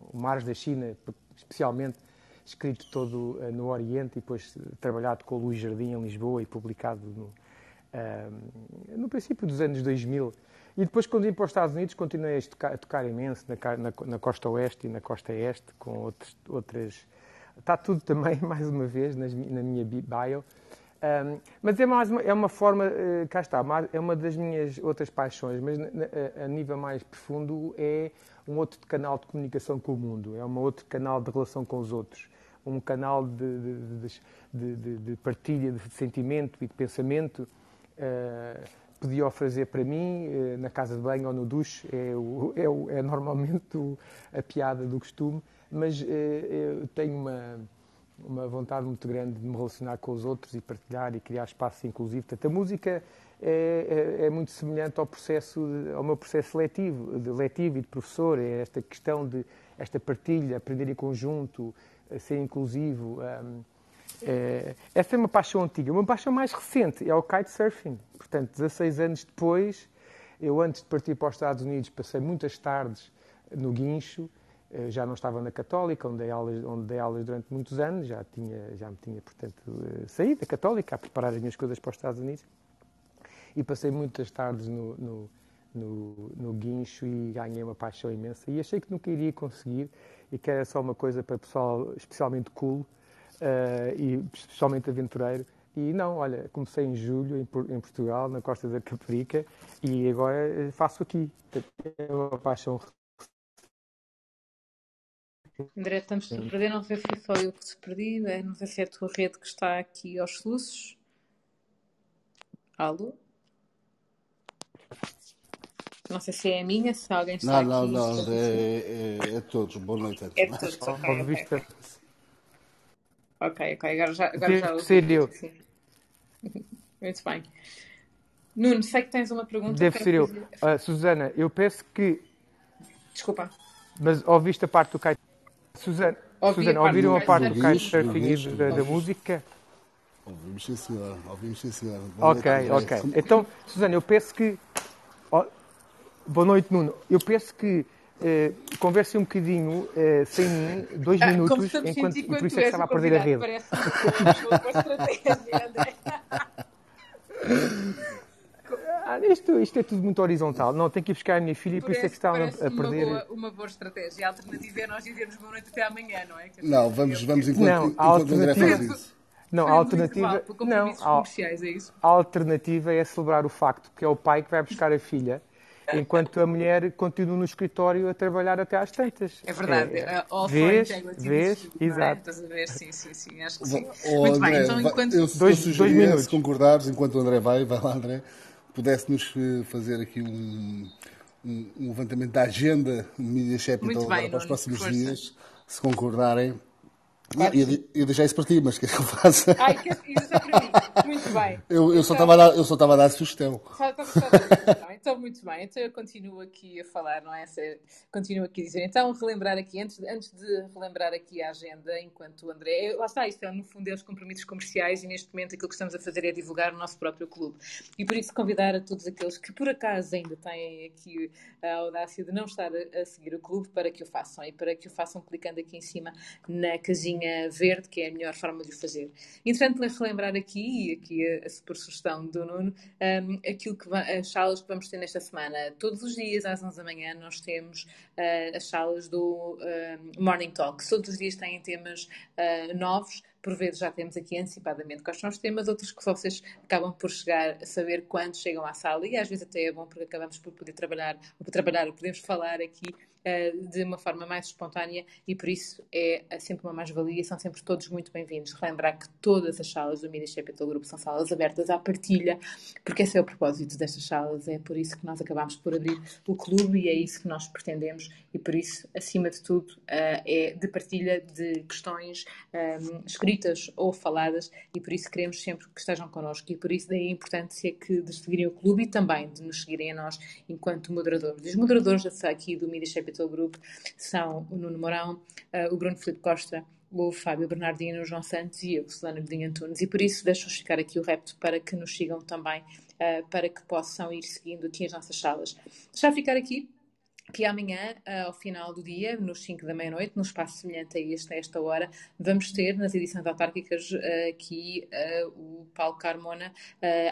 S2: o Mares da China, especialmente escrito todo uh, no Oriente e depois trabalhado com o Luís Jardim em Lisboa e publicado no, uh, no princípio dos anos 2000. E depois, quando vim para os Estados Unidos, continuei a tocar, a tocar imenso na, na, na, costa oeste e na costa este, com outros, outras. Está tudo também, mais uma vez, nas, na minha bio. Um, mas é, mais uma, é uma forma, uh, cá está, é uma das minhas outras paixões, mas a, nível mais profundo é um outro canal de comunicação com o mundo, é um outro canal de relação com os outros, um canal de, de, de, de partilha de sentimento e de pensamento. Uh, podia o fazer para mim, uh, na casa de banho ou no duche, é, o, é, o, é normalmente o, a piada do costume, mas uh, eu tenho uma uma vontade muito grande de me relacionar com os outros e partilhar e criar espaço inclusivo. Portanto, a música é, é, é muito semelhante ao processo, ao meu processo letivo, de letivo e de professor. É esta questão de esta partilha, aprender em conjunto, ser inclusivo. Um, é, essa é uma paixão antiga. Uma paixão mais recente é o kitesurfing. Portanto, 16 anos depois, eu antes de partir para os Estados Unidos passei muitas tardes no guincho Eu já não estava na Católica, onde dei aulas, onde dei aulas durante muitos anos, já, tinha, já me tinha, portanto, saído da Católica a preparar as minhas coisas para os Estados Unidos. E passei muitas tardes no, no, no, no guincho e ganhei uma paixão imensa. E achei que nunca iria conseguir e que era só uma coisa para pessoal especialmente cool uh, e especialmente aventureiro. E não, olha, comecei em julho em, em Portugal, na Costa da Caparica, e agora faço aqui. É uma paixão.
S1: André, estamos a perder, não sei se foi só eu que se perdi, é, não sei se é a tua rede que está aqui aos soluços. Alô? Não sei se é a minha, se alguém está
S5: não,
S1: aqui.
S5: Não, não, é, é, é, todos. Boa noite a
S1: todos. É todos, ok. Ok, ok, agora já, agora já
S2: ser eu.
S1: Muito bem. Nuno, sei que tens uma pergunta.
S2: Deve ser eu. Uh, Susana, eu penso que.
S1: Desculpa.
S2: Mas ouviste a parte do kite. Susana, Ouvi Susana ouviram a parte do kitesurfing e da, da música?
S5: Ouvimos sim, senhora. Ouvimos sim, senhora.
S2: Ok, ok. Então, Susana, eu penso que. Oh, boa noite, Nuno. Eu penso que eh, converse um bocadinho eh, sem mim, dois ah, minutos, enquanto, e por isso é que estava a perder a rede. Parece ah, isto, isto é tudo muito horizontal. Não, tenho que ir buscar a minha filha e por isso é que estavam a, a perder.
S1: Uma boa, uma boa estratégia. A alternativa é nós dizermos boa noite até amanhã, não é?
S5: Não, vamos, vamos enquanto, não, enquanto alternativa... André faz isso.
S2: Não, a alternativa, não, a,
S1: é
S2: a alternativa é celebrar o facto que é o pai que vai buscar a filha enquanto a mulher continua no escritório a trabalhar até às tantas.
S1: É verdade. É, é,
S2: vês, vês,
S1: é?
S2: exato.
S1: Estás a ver? Sim, sim, sim. Acho que sim. Oh, Muito André, bem, então enquanto...
S5: Eu, dois, eu dois minutos. se concordares, enquanto o André vai, vai lá André, pudesse-nos eh, fazer aqui um, um, um, levantamento da agenda Media Capital para os próximos força. dias, se concordarem. Claro eu, eu deixei isso para ti, mas queres que eu faça?
S1: Ai, que isso é para mim. Muito bem.
S5: Eu, eu, só estava a dar, eu só estava a dar sugestão.
S1: Só, só, só, então, então, muito bem. Então eu continuo aqui a falar, não é? Continuo aqui a dizer. Então, relembrar aqui, antes, antes de relembrar aqui a agenda, enquanto o André. Lá está, isto é no fundo é os compromissos comerciais e neste momento aquilo que estamos a fazer é divulgar o nosso próprio clube. E por isso convidar a todos aqueles que por acaso ainda têm aqui a audácia de não estar a, a seguir o clube para que o façam e para que o façam clicando aqui em cima na casinha verde, que é a melhor forma de o fazer. Entretanto, relembrar aqui, e aqui a, a, por sugestão do Nuno, um, aquilo que as salas que vamos ter nesta semana. Todos os dias, às 11 da manhã, nós temos uh, as salas do uh, Morning Talk. Todos os dias têm temas uh, novos por vezes já temos aqui antecipadamente quais são os temas, outros que vocês acabam por chegar a saber quando chegam à sala e às vezes até é bom porque acabamos por poder trabalhar, ou por trabalhar, ou podemos falar aqui uh, de uma forma mais espontânea e por isso é, é sempre uma mais-valia, são sempre todos muito bem-vindos. Relembrar que todas as salas do Media Capital Group são salas abertas à partilha, porque esse é o propósito destas salas, é por isso que nós acabamos por abrir o clube e é isso que nós pretendemos e por isso, acima de tudo, uh, é de partilha de questões um, escritas ou faladas e por isso queremos sempre que estejam connosco e por isso daí a importância que de seguirem o clube e também de nos seguirem a nós enquanto moderadores. Os moderadores aqui do Media Capital Group são o Nuno Mourão, uh, o Bruno Filipe Costa, o Fábio Bernardino, o João Santos e eu, Solana Godinho Antunes. E por isso deixo-vos ficar aqui o repto para que nos sigam também, uh, para que possam ir seguindo aqui as nossas salas. Já ficar aqui que amanhã, eh, ao final do dia, nos 5 da meia-noite, num espaço semelhante a este, a esta hora, vamos ter nas edições autárquicas eh, aqui eh, o Paulo Carmona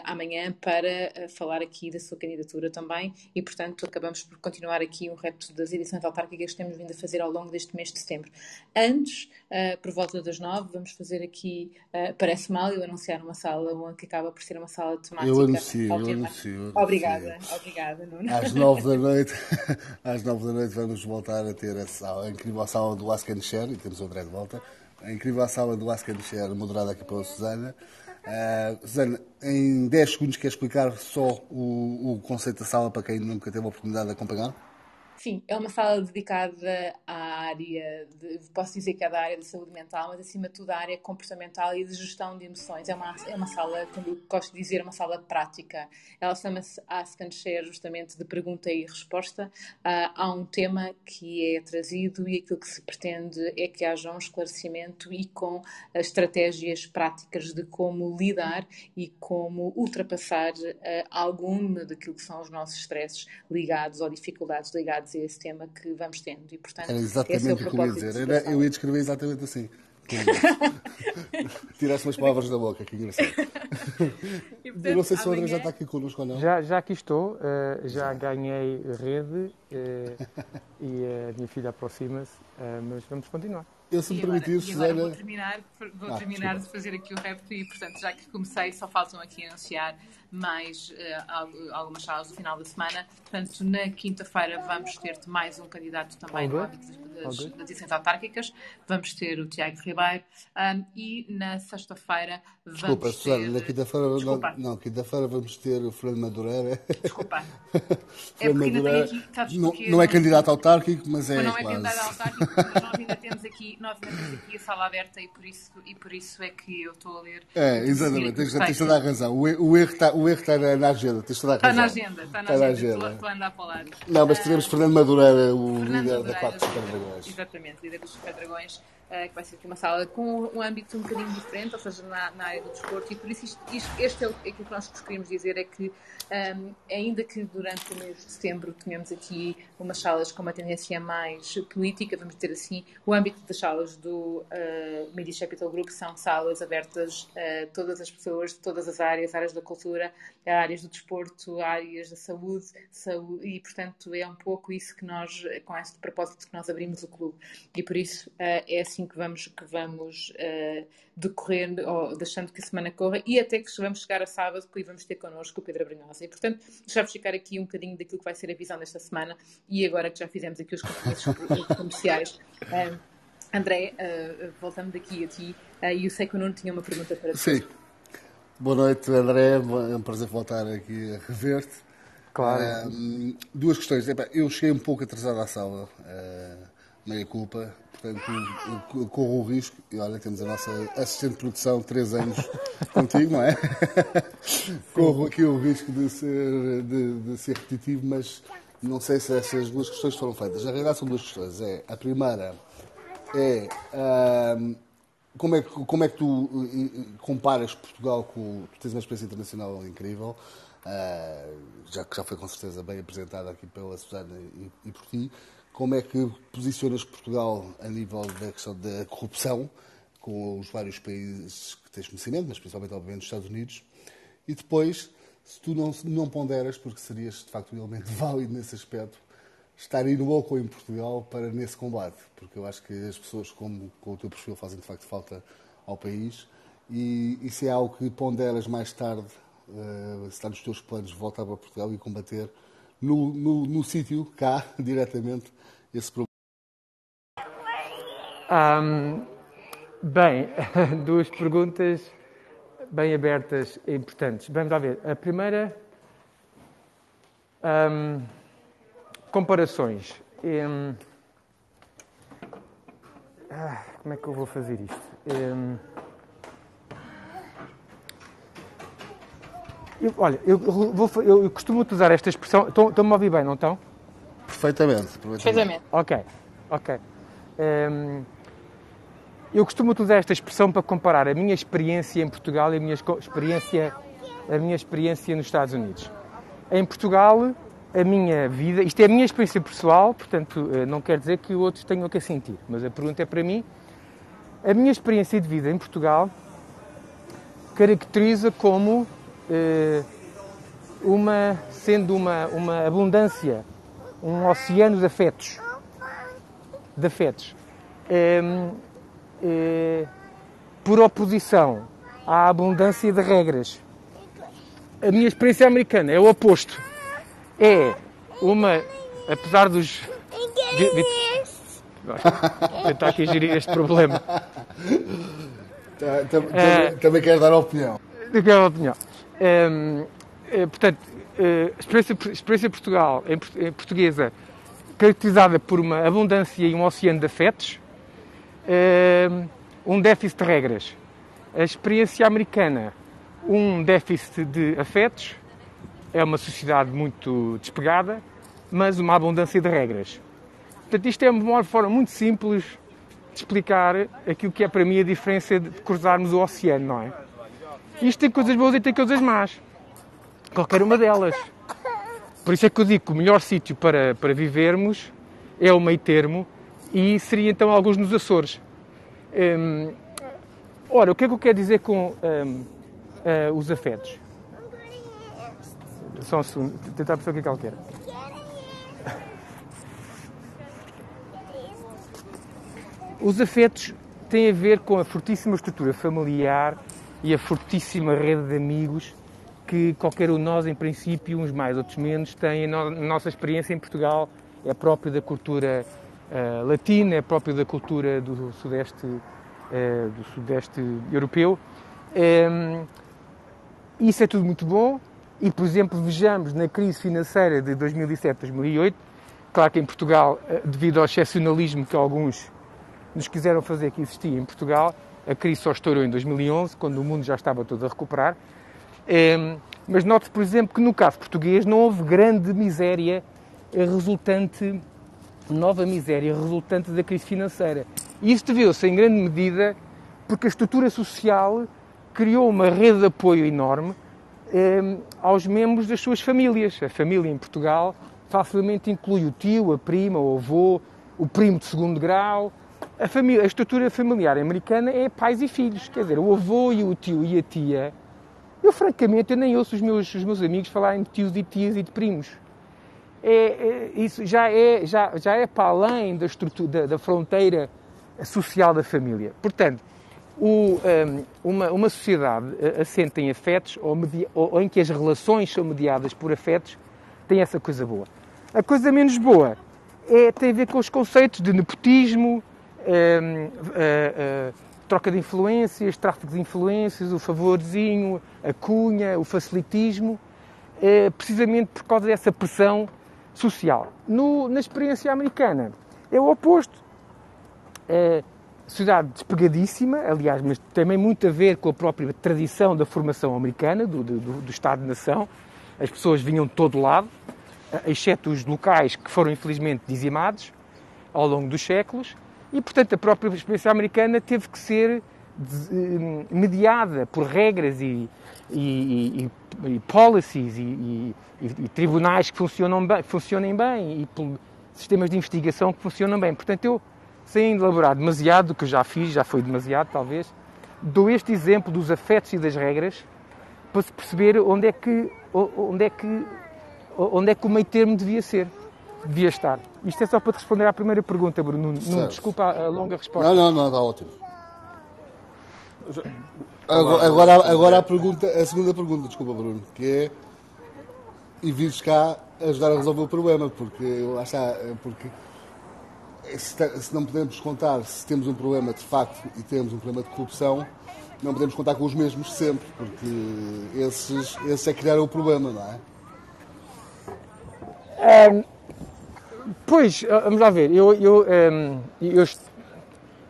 S1: amanhã para falar aqui da sua candidatura também e, portanto, acabamos por continuar aqui um repto das edições autárquicas que temos vindo a fazer ao longo deste mês de setembro. Antes, por volta das 9, vamos fazer aqui, parece mal eu anunciar uma sala que acaba por ser uma sala temática.
S5: Eu anuncio, eu anuncio.
S1: Obrigada, obrigada, Nuno.
S5: Às 9 da noite. às nove da noite vamos voltar a ter a, sala, a incrível sala do Ask and Share, e temos o André de volta, a incrível sala do Ask and Share, moderada aqui pela Susana. Uh, Susana, em 10 segundos quer explicar só o, o conceito da sala para quem nunca teve a oportunidade de acompanhar?
S1: Sim, é uma sala dedicada à área, de, posso dizer que é da área de saúde mental, mas acima de tudo a área comportamental e de gestão de emoções. É uma, é uma sala, como gosto de dizer, uma sala prática. Ela chama-se Ask and Share, justamente de pergunta e resposta. Uh, há um tema que é trazido e aquilo que se pretende é que haja um esclarecimento e com estratégias práticas de como lidar e como ultrapassar uh, alguma daquilo que são os nossos stresses ligados ou dificuldades ligadas agarrados a esse tema que vamos tendo. E, portanto,
S5: Era
S1: esse é
S5: exatamente
S1: o
S5: o que eu queria
S1: propósito
S5: dizer. Era, eu ia descrever exatamente assim. Tiraste umas palavras da boca, que engraçado.
S1: E,
S5: Eu
S1: portanto,
S5: não sei se o André já está aqui connosco ou não.
S2: Já, já aqui estou, eh, já ganhei rede eh, e a minha filha aproxima-se, eh, mas vamos continuar.
S5: Eu, se me
S1: E agora,
S5: permitir,
S1: e agora vou
S5: Susana.
S1: terminar, vou
S5: Ah,
S1: terminar
S5: desculpa.
S1: de fazer aqui o repto e, portanto, já que comecei, só faltam aqui anunciar mais al- algumas salas do final da semana. Portanto, na quinta-feira vamos ter mais um candidato também no âmbito das, das, das eleições autárquicas. Vamos ter o Tiago Ribeiro. Ahm, e na sexta-feira vamos
S5: Desculpa,
S1: ter...
S5: Susana, na quinta-feira não, não, quinta-feira vamos ter o Fernando Madureira.
S1: Desculpa. É
S5: Madureira
S1: aqui...
S5: Não,
S1: porquê?
S5: não é candidato autárquico, mas é
S1: Mas não é candidato autárquico, mas nós ainda temos aqui, nós ainda temos aqui a sala aberta e por isso, e por isso é que eu estou a ler.
S5: É, exatamente, tens, toda a razão. O, e- o erro está o erro está na, na agenda, tens toda a
S1: Está
S5: razão.
S1: na agenda, está na
S5: Está
S1: agenda.
S5: Agenda.
S1: estou a andar para o lado.
S5: Não, mas teremos Fernando Madureira, o
S1: Fernando
S5: líder da
S1: Madureira,
S5: Quatro Super Dragões.
S1: Exatamente, líder dos Super Dragões, que vai ser aqui uma sala com um âmbito um bocadinho diferente, ou seja, na, na área do desporto, e por isso isto, isto- este é o, aquilo que nós queríamos dizer, é que ahm, ainda que durante o mês de setembro tenhamos aqui umas salas com uma tendência mais política, vamos dizer assim, o âmbito das salas do uh, Media Capital Group são salas abertas a todas as pessoas de todas as áreas, áreas da cultura, áreas do desporto, áreas da saúde, saúde e portanto é um pouco isso que nós, com este propósito que nós abrimos o clube. E por isso eh, é assim que vamos, que vamos eh, decorrendo, ou deixando que a semana corra e até que vamos chegar a sábado e vamos ter connosco o Pedro Abrinhosa e portanto deixar-vos ficar aqui um bocadinho daquilo que vai ser a visão desta semana e agora que já fizemos aqui os compromissos comerciais eh, André, eh, voltando aqui a ti e eu sei que o Nuno tinha uma pergunta para ti
S5: Sim. Boa noite, André. É um prazer voltar aqui a rever-te.
S2: Claro.
S5: Ah, duas questões. Eu cheguei um pouco atrasado à sala, ah, meia culpa. Portanto, corro o risco. E olha, temos a nossa assistente de produção, três anos contigo, não é? corro aqui o risco de ser, de, de ser repetitivo, mas não sei se essas duas questões foram feitas. Na realidade, são duas questões. É, a primeira é. como é, que, como é que tu comparas Portugal com. Tu tens uma experiência internacional incrível, ah, já que já foi com certeza bem apresentada aqui pela Susana e, e por ti. Como é que posicionas Portugal a nível da questão da corrupção com os vários países que tens conhecimento, mas principalmente, obviamente, os Estados Unidos? E depois, se tu não, não ponderas, porque serias de facto um elemento válido nesse aspecto, estar em loco ou em Portugal para nesse combate, porque eu acho que as pessoas como, com o teu perfil fazem de facto falta ao país e isso é algo que ponderas mais tarde, eh, se está nos teus planos voltar para Portugal e combater no, no, no sítio, cá, diretamente, esse problema.
S2: Ahm, bem, duas perguntas bem abertas e importantes. Vamos lá ver. A primeira, ahm, comparações. Hum, ah, como é que eu vou fazer isto? Eu- olha, eu, vou eu costumo utilizar esta expressão. Estão- Estão-me a ouvir bem, não estão?
S5: Perfeitamente.
S1: Perfeitamente.
S2: Ok, ok. Hum, eu costumo utilizar esta expressão para comparar a minha experiência em Portugal e a minha experiência, a minha experiência nos Estados Unidos. Em Portugal, a minha vida, isto é a minha experiência pessoal, portanto, eh, não quer dizer que outros tenham que a sentir, mas a pergunta é para mim. A minha experiência de vida em Portugal caracteriza como uma, sendo uma, uma abundância, um oceano de afetos de afetos. Hum, eh, por oposição à abundância de regras. A minha experiência americana é o oposto. É uma, apesar dos. de- tentar aqui gerir este problema.
S5: Tá- tam- tam-. Também quero dar a opinião.
S2: De que é a opinião? Hum, eh, portanto, eh, experiência, experiência Portugal, em, em portuguesa, caracterizada por uma abundância e um oceano de afetos, um déficit de regras. A experiência americana, um déficit de afetos, é uma sociedade muito despegada, mas uma abundância de regras. Portanto, isto é uma forma muito simples de explicar aquilo que é para mim a diferença de cruzarmos o oceano, não é? Isto tem coisas boas e tem coisas más. Qualquer uma delas. Por isso é que eu digo que o melhor sítio para, para vivermos é o meio termo e seria então alguns nos Açores. Hum, ora, o que é que eu quero dizer com hum, uh, os afetos? Só um segundo, tentar perceber o que é que ela quer. Os afetos têm a ver com a fortíssima estrutura familiar e a fortíssima rede de amigos que qualquer um de nós, em princípio, uns mais, outros menos, tem. A nossa experiência em Portugal é própria da cultura uh, latina, é própria da cultura do sudeste, uh, do sudeste europeu. Um, isso é tudo muito bom e, por exemplo, vejamos na crise financeira de 2007-2008, claro que em Portugal, eh, devido ao excepcionalismo que alguns nos quiseram fazer que existia em Portugal, a crise só estourou em 2011, quando o mundo já estava todo a recuperar. Ehm, mas note, por exemplo, que no caso português não houve grande miséria resultante, nova miséria resultante da crise financeira. E isso deveu-se, em grande medida, porque a estrutura social criou uma rede de apoio enorme eh, aos membros das suas famílias. A família em Portugal facilmente inclui o tio, a prima, o avô, o primo de segundo grau. A, a estrutura familiar americana é pais e filhos. Quer dizer, o avô e o tio e a tia. Eu, francamente, eu nem ouço os meus, os meus amigos falarem de tios e tias e de primos. É, é, isso já é, já, já é para além da, estrutura, da, da fronteira social da família. Portanto, o, um, uma, uma, sociedade eh, assente em afetos ou, media, ou, em que as relações são mediadas por afetos tem essa coisa boa. A coisa menos boa é, tem a ver com os conceitos de nepotismo, um, a, a, troca de influências, tráfico de influências, o favorzinho, a cunha, o facilitismo, é, precisamente por causa dessa pressão social. No, na experiência americana é o oposto. É, sociedade despegadíssima, aliás, mas também muito a ver com a própria tradição da formação americana, do, do, do Estado-nação. As pessoas vinham de todo lado, exceto os locais que foram infelizmente dizimados ao longo dos séculos, e portanto a própria experiência americana teve que ser hum, mediada por regras e, e, e, e policies e, tribunais que funcionam bem, funcionem bem e por sistemas de investigação que funcionam bem. Portanto, eu sem elaborar demasiado, do que eu já fiz, já foi demasiado talvez, dou este exemplo dos afetos e das regras para se perceber onde é que, onde é que, onde é que o meio termo devia ser, devia estar. Isto é só para te responder à primeira pergunta, Bruno. Não, desculpa a longa resposta.
S5: Não, não, não, está ótimo. Agora, agora, agora a, pergunta, a segunda pergunta, desculpa, Bruno, que é e vires cá ajudar a resolver o problema, porque lá está, porque se, não podemos contar, se temos um problema de facto e temos um problema de corrupção, não podemos contar com os mesmos sempre, porque esses, esses é que criaram o problema, não é?
S2: Um, pois, vamos lá ver, eu, eu, um, eu,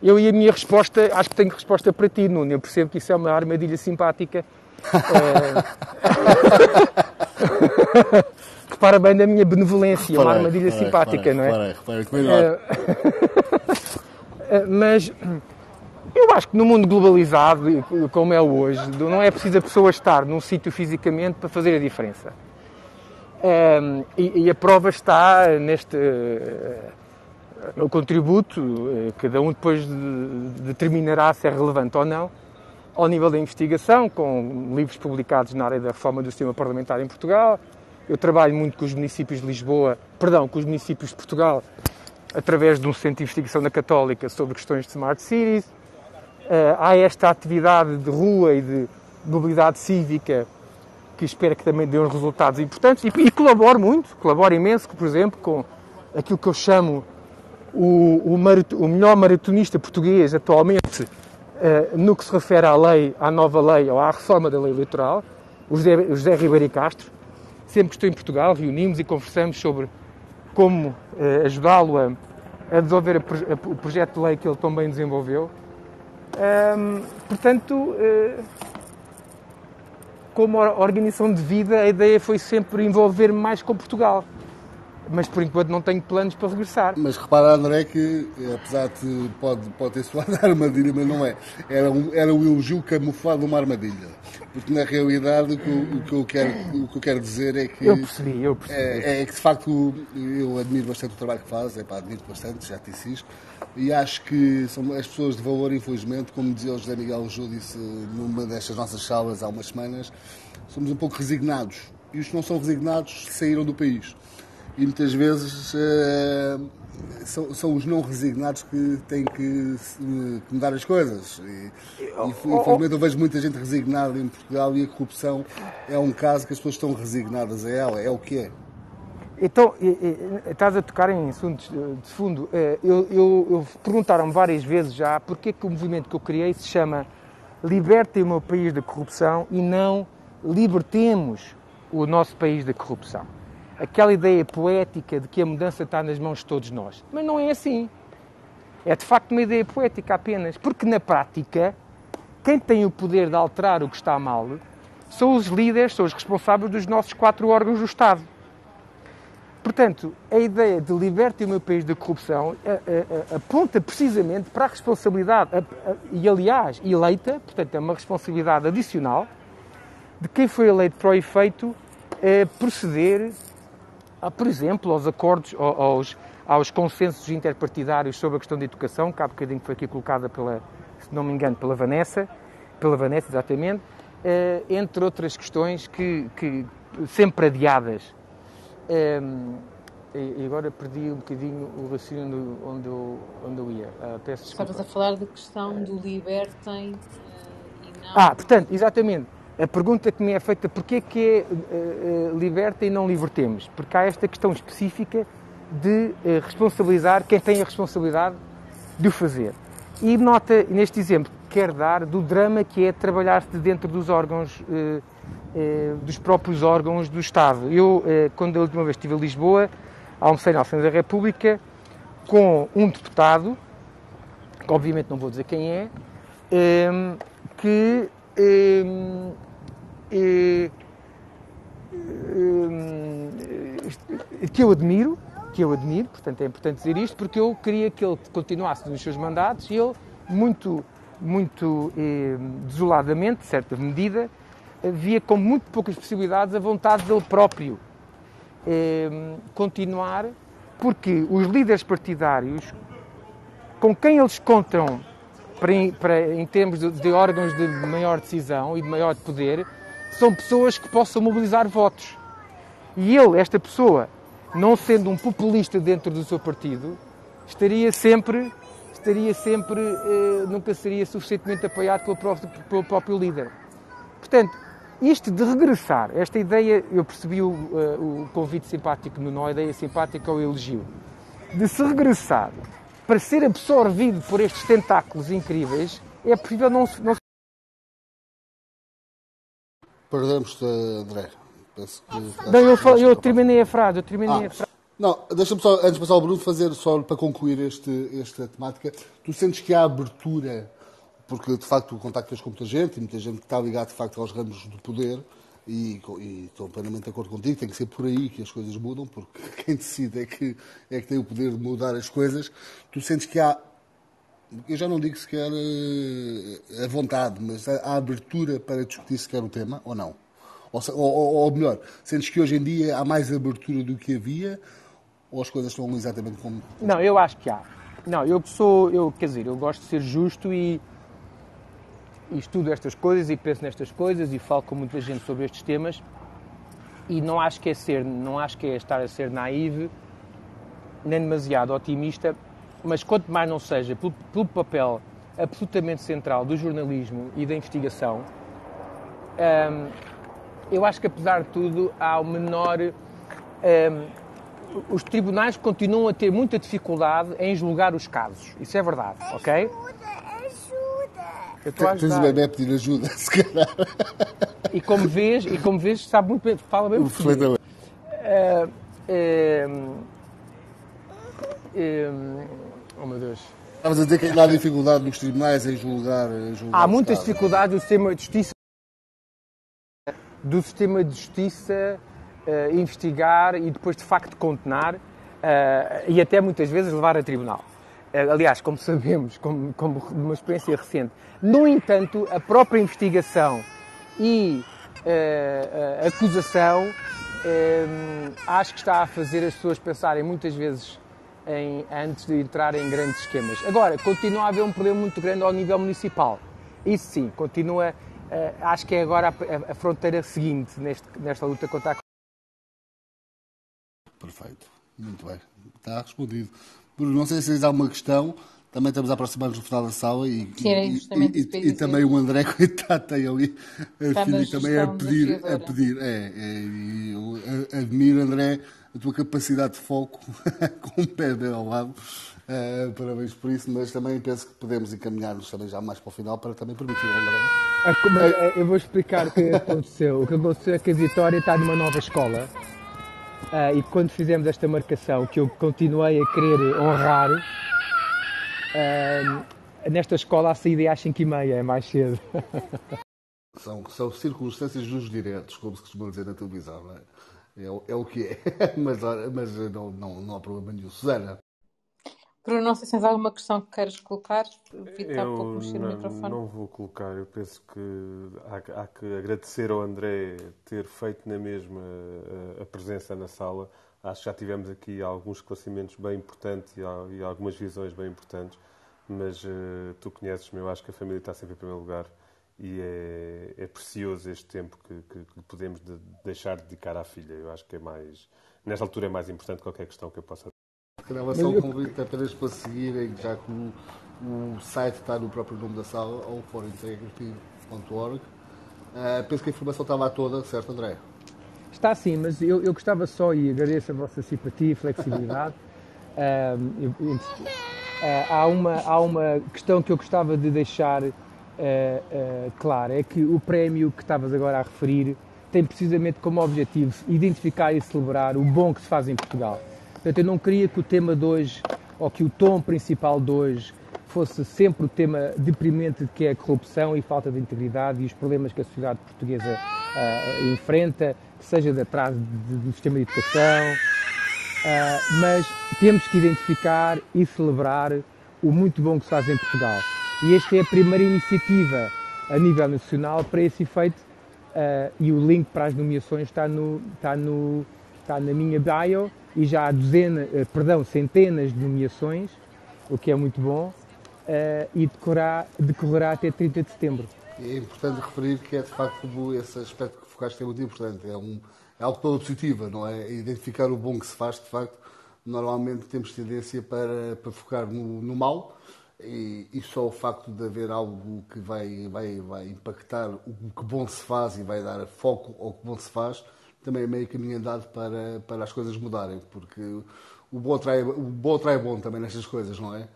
S2: eu, e a minha resposta, acho que tenho resposta para ti, Nuno, eu percebo que isso é uma armadilha simpática. repara bem na minha benevolência, reparei, uma armadilha reparei, simpática,
S5: reparei,
S2: não é?
S5: Reparei, reparei,
S2: é, Mas eu acho que no mundo globalizado, como é hoje, não é preciso a pessoa estar num sítio fisicamente para fazer a diferença. Um, e, e, a prova está neste uh, contributo, uh, cada um depois de, determinará se é relevante ou não, ao nível da investigação, com livros publicados na área da reforma do sistema parlamentar em Portugal, eu trabalho muito com os municípios de Lisboa, perdão, com os municípios de Portugal, através de um centro de investigação na Católica sobre questões de smart cities. Uh, há esta atividade de rua e de mobilidade cívica que espero que também dê uns resultados importantes e, e colaboro muito, colaboro imenso, por exemplo, com aquilo que eu chamo o, o, o melhor maratonista português atualmente uh, no que se refere à lei, à nova lei ou à reforma da lei eleitoral, o José, o José Ribeiro Castro, Sempre que estou em Portugal, reunimos e conversamos sobre como eh, ajudá-lo a, a desenvolver a, a, o projeto de lei que ele tão bem desenvolveu. Um, portanto, eh, como organização de vida, a ideia foi sempre envolver-me mais com Portugal. Mas por enquanto não tenho planos para regressar.
S5: Mas repara, André, que apesar de pode, pode ter soado armadilha, mas não é. Era um, era um elogio camuflado uma armadilha. Porque na realidade o que, eu, o que, eu, quero, o que eu quero dizer é que.
S2: Eu percebi, eu percebi.
S5: É, é que de facto eu admiro bastante o trabalho que faz, é pá, admiro bastante, já te disse isto. E acho que são as pessoas de valor, infelizmente, como dizia o José Miguel Jô, disse numa destas nossas salas há umas semanas, somos um pouco resignados. E os que não são resignados saíram do país e muitas vezes uh, são, são, os não resignados que têm que, que mudar as coisas. E, e infelizmente eu vejo muita gente resignada em Portugal e a corrupção é um caso que as pessoas estão resignadas a ela, é o que é.
S2: Então, estás a tocar em assuntos de fundo. Eh, eu, eu, eu perguntaram-me várias vezes já porque é que o movimento que eu criei se chama Libertem o meu país da corrupção e não Libertemos o nosso país da corrupção aquela ideia poética de que a mudança está nas mãos de todos nós. Mas não é assim. É de facto uma ideia poética apenas. Porque na prática, quem tem o poder de alterar o que está mal são os líderes, são os responsáveis dos nossos quatro órgãos do Estado. Portanto, a ideia de libertar o meu país da corrupção aponta precisamente para a responsabilidade, e aliás, eleita, portanto, é uma responsabilidade adicional, de quem foi eleito para o efeito proceder ah, por exemplo, aos acordos, aos, aos consensos interpartidários sobre a questão da educação, que há bocadinho foi aqui colocada pela, se não me engano, pela Vanessa, pela Vanessa, exatamente, eh, entre outras questões que, que sempre adiadas. Ehm, e agora perdi um bocadinho o raciocínio onde eu, onde eu ia. Uh, peço desculpa.
S1: Estavas a falar da questão do libertem uh, e não.
S2: Ah, portanto, exatamente a pergunta que me é feita, porquê é que é uh, liberta e não libertemos? Porque há esta questão específica de uh, responsabilizar quem tem a responsabilidade de o fazer. E nota, neste exemplo, quer dar do drama que é trabalhar-se dentro dos órgãos, uh, dos próprios órgãos do Estado. Eu, quando a última vez estive em Lisboa, almocei na Assembleia da República com um deputado, que obviamente não vou dizer quem é, que e, que eu admiro, que eu admiro, portanto é importante dizer isto, porque eu queria que ele continuasse nos seus mandatos e ele, muito, muito desoladamente, de certa medida, via com muito poucas possibilidades a vontade dele próprio continuar, porque os líderes partidários com quem eles contam para, para, em termos de, de órgãos de maior decisão e de maior poder, são pessoas que possam mobilizar votos. E ele, esta pessoa, não sendo um populista dentro do seu partido, estaria sempre, estaria sempre, eh, nunca seria suficientemente apoiado pelo próprio, pelo próprio líder. Portanto, isto de regressar, esta ideia, eu percebi o, uh, o convite simpático no nó, a ideia simpática ao elogio, de se regressar para ser absorvido por estes tentáculos incríveis, é possível não, não
S5: Perdemos-te, André. Penso que...
S2: Não, eu, eu terminei a frase, eu terminei ah, a frase.
S5: Não, deixa-me só, antes de passar ao Bruno, fazer só para concluir este, esta temática. Tu sentes que há abertura, porque de facto contactas com muita gente e muita gente que está ligada de facto aos ramos do poder, e, e, estou plenamente de acordo contigo, tem que ser por aí que as coisas mudam, porque quem decide é que, é que tem o poder de mudar as coisas. Tu sentes que há, eu já não digo sequer uh, a vontade, mas há, abertura para discutir sequer o tema, ou não? Ou, ou, ou, melhor, sentes que hoje em dia há mais abertura do que havia, ou as coisas estão exatamente como.
S2: Não, eu acho que há. Não, eu sou, eu, quer dizer, eu gosto de ser justo e e estudo estas coisas e penso nestas coisas e falo com muita gente sobre estes temas e não acho que é ser, não acho que é estar a ser naive nem demasiado otimista, mas quanto mais não seja pelo, pelo papel absolutamente central do jornalismo e da investigação, hum, eu acho que apesar de tudo há o menor hum, os tribunais continuam a ter muita dificuldade em julgar os casos. Isso é verdade, ok?
S5: Eu estou a Tens o bebê a pedir ajuda, se calhar.
S2: E como vês, e como vês sabe muito bem, fala bem
S5: Perfeitamente. Uh,
S2: uh, uh, oh meu Deus.
S5: Estavas a dizer que há dificuldade nos tribunais em julgar. Em julgar
S2: há muitas dificuldades do sistema de justiça do sistema de justiça uh, investigar e depois de facto condenar uh, e até muitas vezes levar a tribunal. Uh, aliás, como sabemos, como, como uma experiência recente. No entanto, a própria investigação e a acusação acho que está a fazer as pessoas pensarem muitas vezes em, antes de entrar em grandes esquemas. Agora, continua a haver um problema muito grande ao nível municipal. Isso sim, continua. Uh, acho que é agora a, a, fronteira seguinte neste, nesta luta contra a.
S5: Perfeito, muito bem. Está respondido. Bruno, não sei se tens alguma questão. Também estamos a aproximar-nos do final da sala e,
S1: Sim, e,
S5: e, e, também o André, coitado, tem ali a filha também a pedir, a pedir. É, é, eu admiro, André, a tua capacidade de foco com o pé bem ao lado. Uh, parabéns por isso, mas também penso que podemos encaminhar-nos também já mais para o final para também permitir o André.
S2: Eu vou explicar o que aconteceu. O que aconteceu é que a Vitória está numa nova escola uh, e quando fizemos esta marcação, que eu continuei a querer honrar, uh, nesta escola a saída é às 5h30, é mais cedo.
S5: São, são circunstâncias dos diretos, como se costuma dizer na televisão, não é? É, é o que é, mas, mas não, não, não há problema nenhum. Susana.
S1: Bruno, não sei se tens alguma questão que queiras colocar. Vi há pouco mexer no microfone.
S6: Não vou colocar. Eu penso que há, há, que agradecer ao André ter feito na mesma a, a, presença na sala. Acho que já tivemos aqui alguns esclarecimentos bem importantes e, e algumas visões bem importantes. Mas uh, tu conheces-me, eu acho que a família está sempre em primeiro lugar e é, é precioso este tempo que, que, que podemos de deixar de dedicar à filha. Eu acho que é mais, nesta altura é mais importante qualquer questão que eu possa.
S5: Calhar só um convite apenas para seguirem, já que o, o, site está no próprio nome da sala, ou forintegrity.org. Uh, penso que a informação está lá toda, certo, André?
S2: Está sim, mas eu, eu gostava só e agradeço a vossa simpatia e flexibilidade. uh, eu, uh, há, uma, há uma questão que eu gostava de deixar uh, uh, clara, é que o prémio que estavas agora a referir tem precisamente como objetivo identificar e celebrar o bom que se faz em Portugal. Portanto, eu não queria que o tema de hoje, ou que o tom principal de hoje, fosse sempre o tema deprimente que é a corrupção e falta de integridade e os problemas que a sociedade portuguesa uh, enfrenta, seja de atraso do sistema de educação, uh, mas temos que identificar e celebrar o muito bom que se faz em Portugal. E esta é a primeira iniciativa a nível nacional para esse efeito uh, e o link para as nomeações está, no, está, no, está na minha bio e já há dezenas, uh, perdão, centenas de nomeações, o que é muito bom, uh, e decorrerá, decorrerá até 30 de setembro.
S5: É importante referir que é de facto esse aspecto que focaste é muito importante, é, um, é algo toda positiva, não é? Identificar o bom que se faz, de facto, normalmente temos tendência para, para focar no, no mal, e, e, só o facto de haver algo que vai, vai, vai impactar o que bom se faz e vai dar foco ao que bom se faz, também é meio caminho andado para, para as coisas mudarem, porque o bom, atrai, o bom atrai bom também nestas coisas, não é?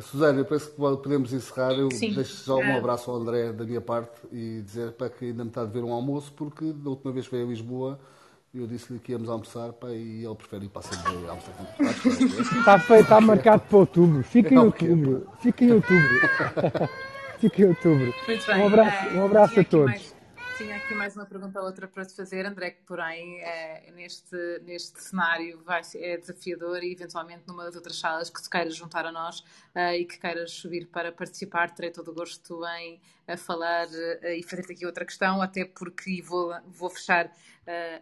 S5: Susana, eu penso que podemos encerrar. Eu Sim. deixo só um abraço ao André da minha parte e dizer para que ainda me está a ver um almoço, porque da última vez que veio a Lisboa eu disse-lhe que íamos almoçar pá, e ele prefere ir para a Assembleia almoçar
S2: Está feito, está marcado para outubro. Fica em outubro. Fica em outubro. Fica em outubro. Um abraço, um abraço a todos.
S1: Tinha aqui mais uma pergunta ou outra para te fazer, André, que porém é, neste, neste cenário vai ser, é desafiador e eventualmente numa das outras salas que se queiras juntar a nós uh, e que queiras subir para participar, terei todo o gosto em a falar uh, e fazer-te aqui outra questão, até porque vou, vou fechar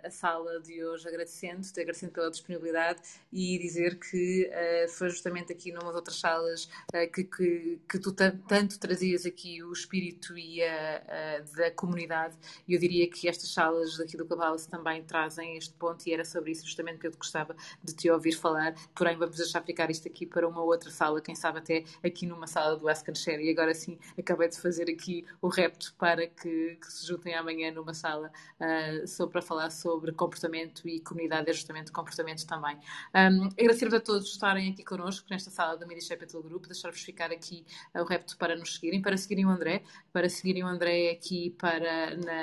S1: a sala de hoje agradecendo-te, agradecendo pela disponibilidade e dizer que foi justamente aqui numas outras salas que, que, que, tu tanto trazias aqui o espírito e a, a, da comunidade e eu diria que estas salas daqui do Clubhouse também trazem este ponto e era sobre isso justamente que eu gostava de te ouvir falar. Porém, vamos deixar ficar isto aqui para uma outra sala, quem sabe até aqui numa sala do Ask and Share. E agora sim, acabei de fazer aqui o repto para que, que se juntem amanhã numa sala uh, só para falar sobre comportamento e comunidade é justamente comportamento também. Um, Agradecer-vos a todos estarem aqui connosco nesta sala da Media Capital Group, deixar-vos ficar aqui uh, o repto para nos seguirem, para seguirem o André, para seguirem o André aqui para na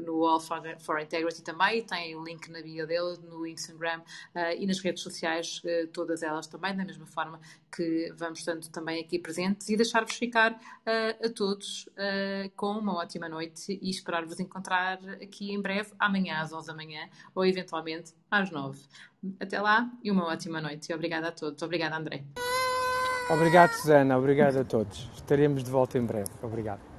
S1: no All for, for Integrity também, tem o link na bio dele, no Instagram uh, e nas redes sociais, uh, todas elas também, da mesma forma que vamos estando também aqui presentes e deixar-vos ficar uh, a todos com uma ótima noite e esperar-vos encontrar aqui em breve, amanhã às 11 da manhã ou eventualmente às 9. Até lá e uma ótima noite. Obrigada a todos. Obrigada, André.
S2: Obrigado, Susana. Obrigado a todos. Estaremos de volta em breve. Obrigado.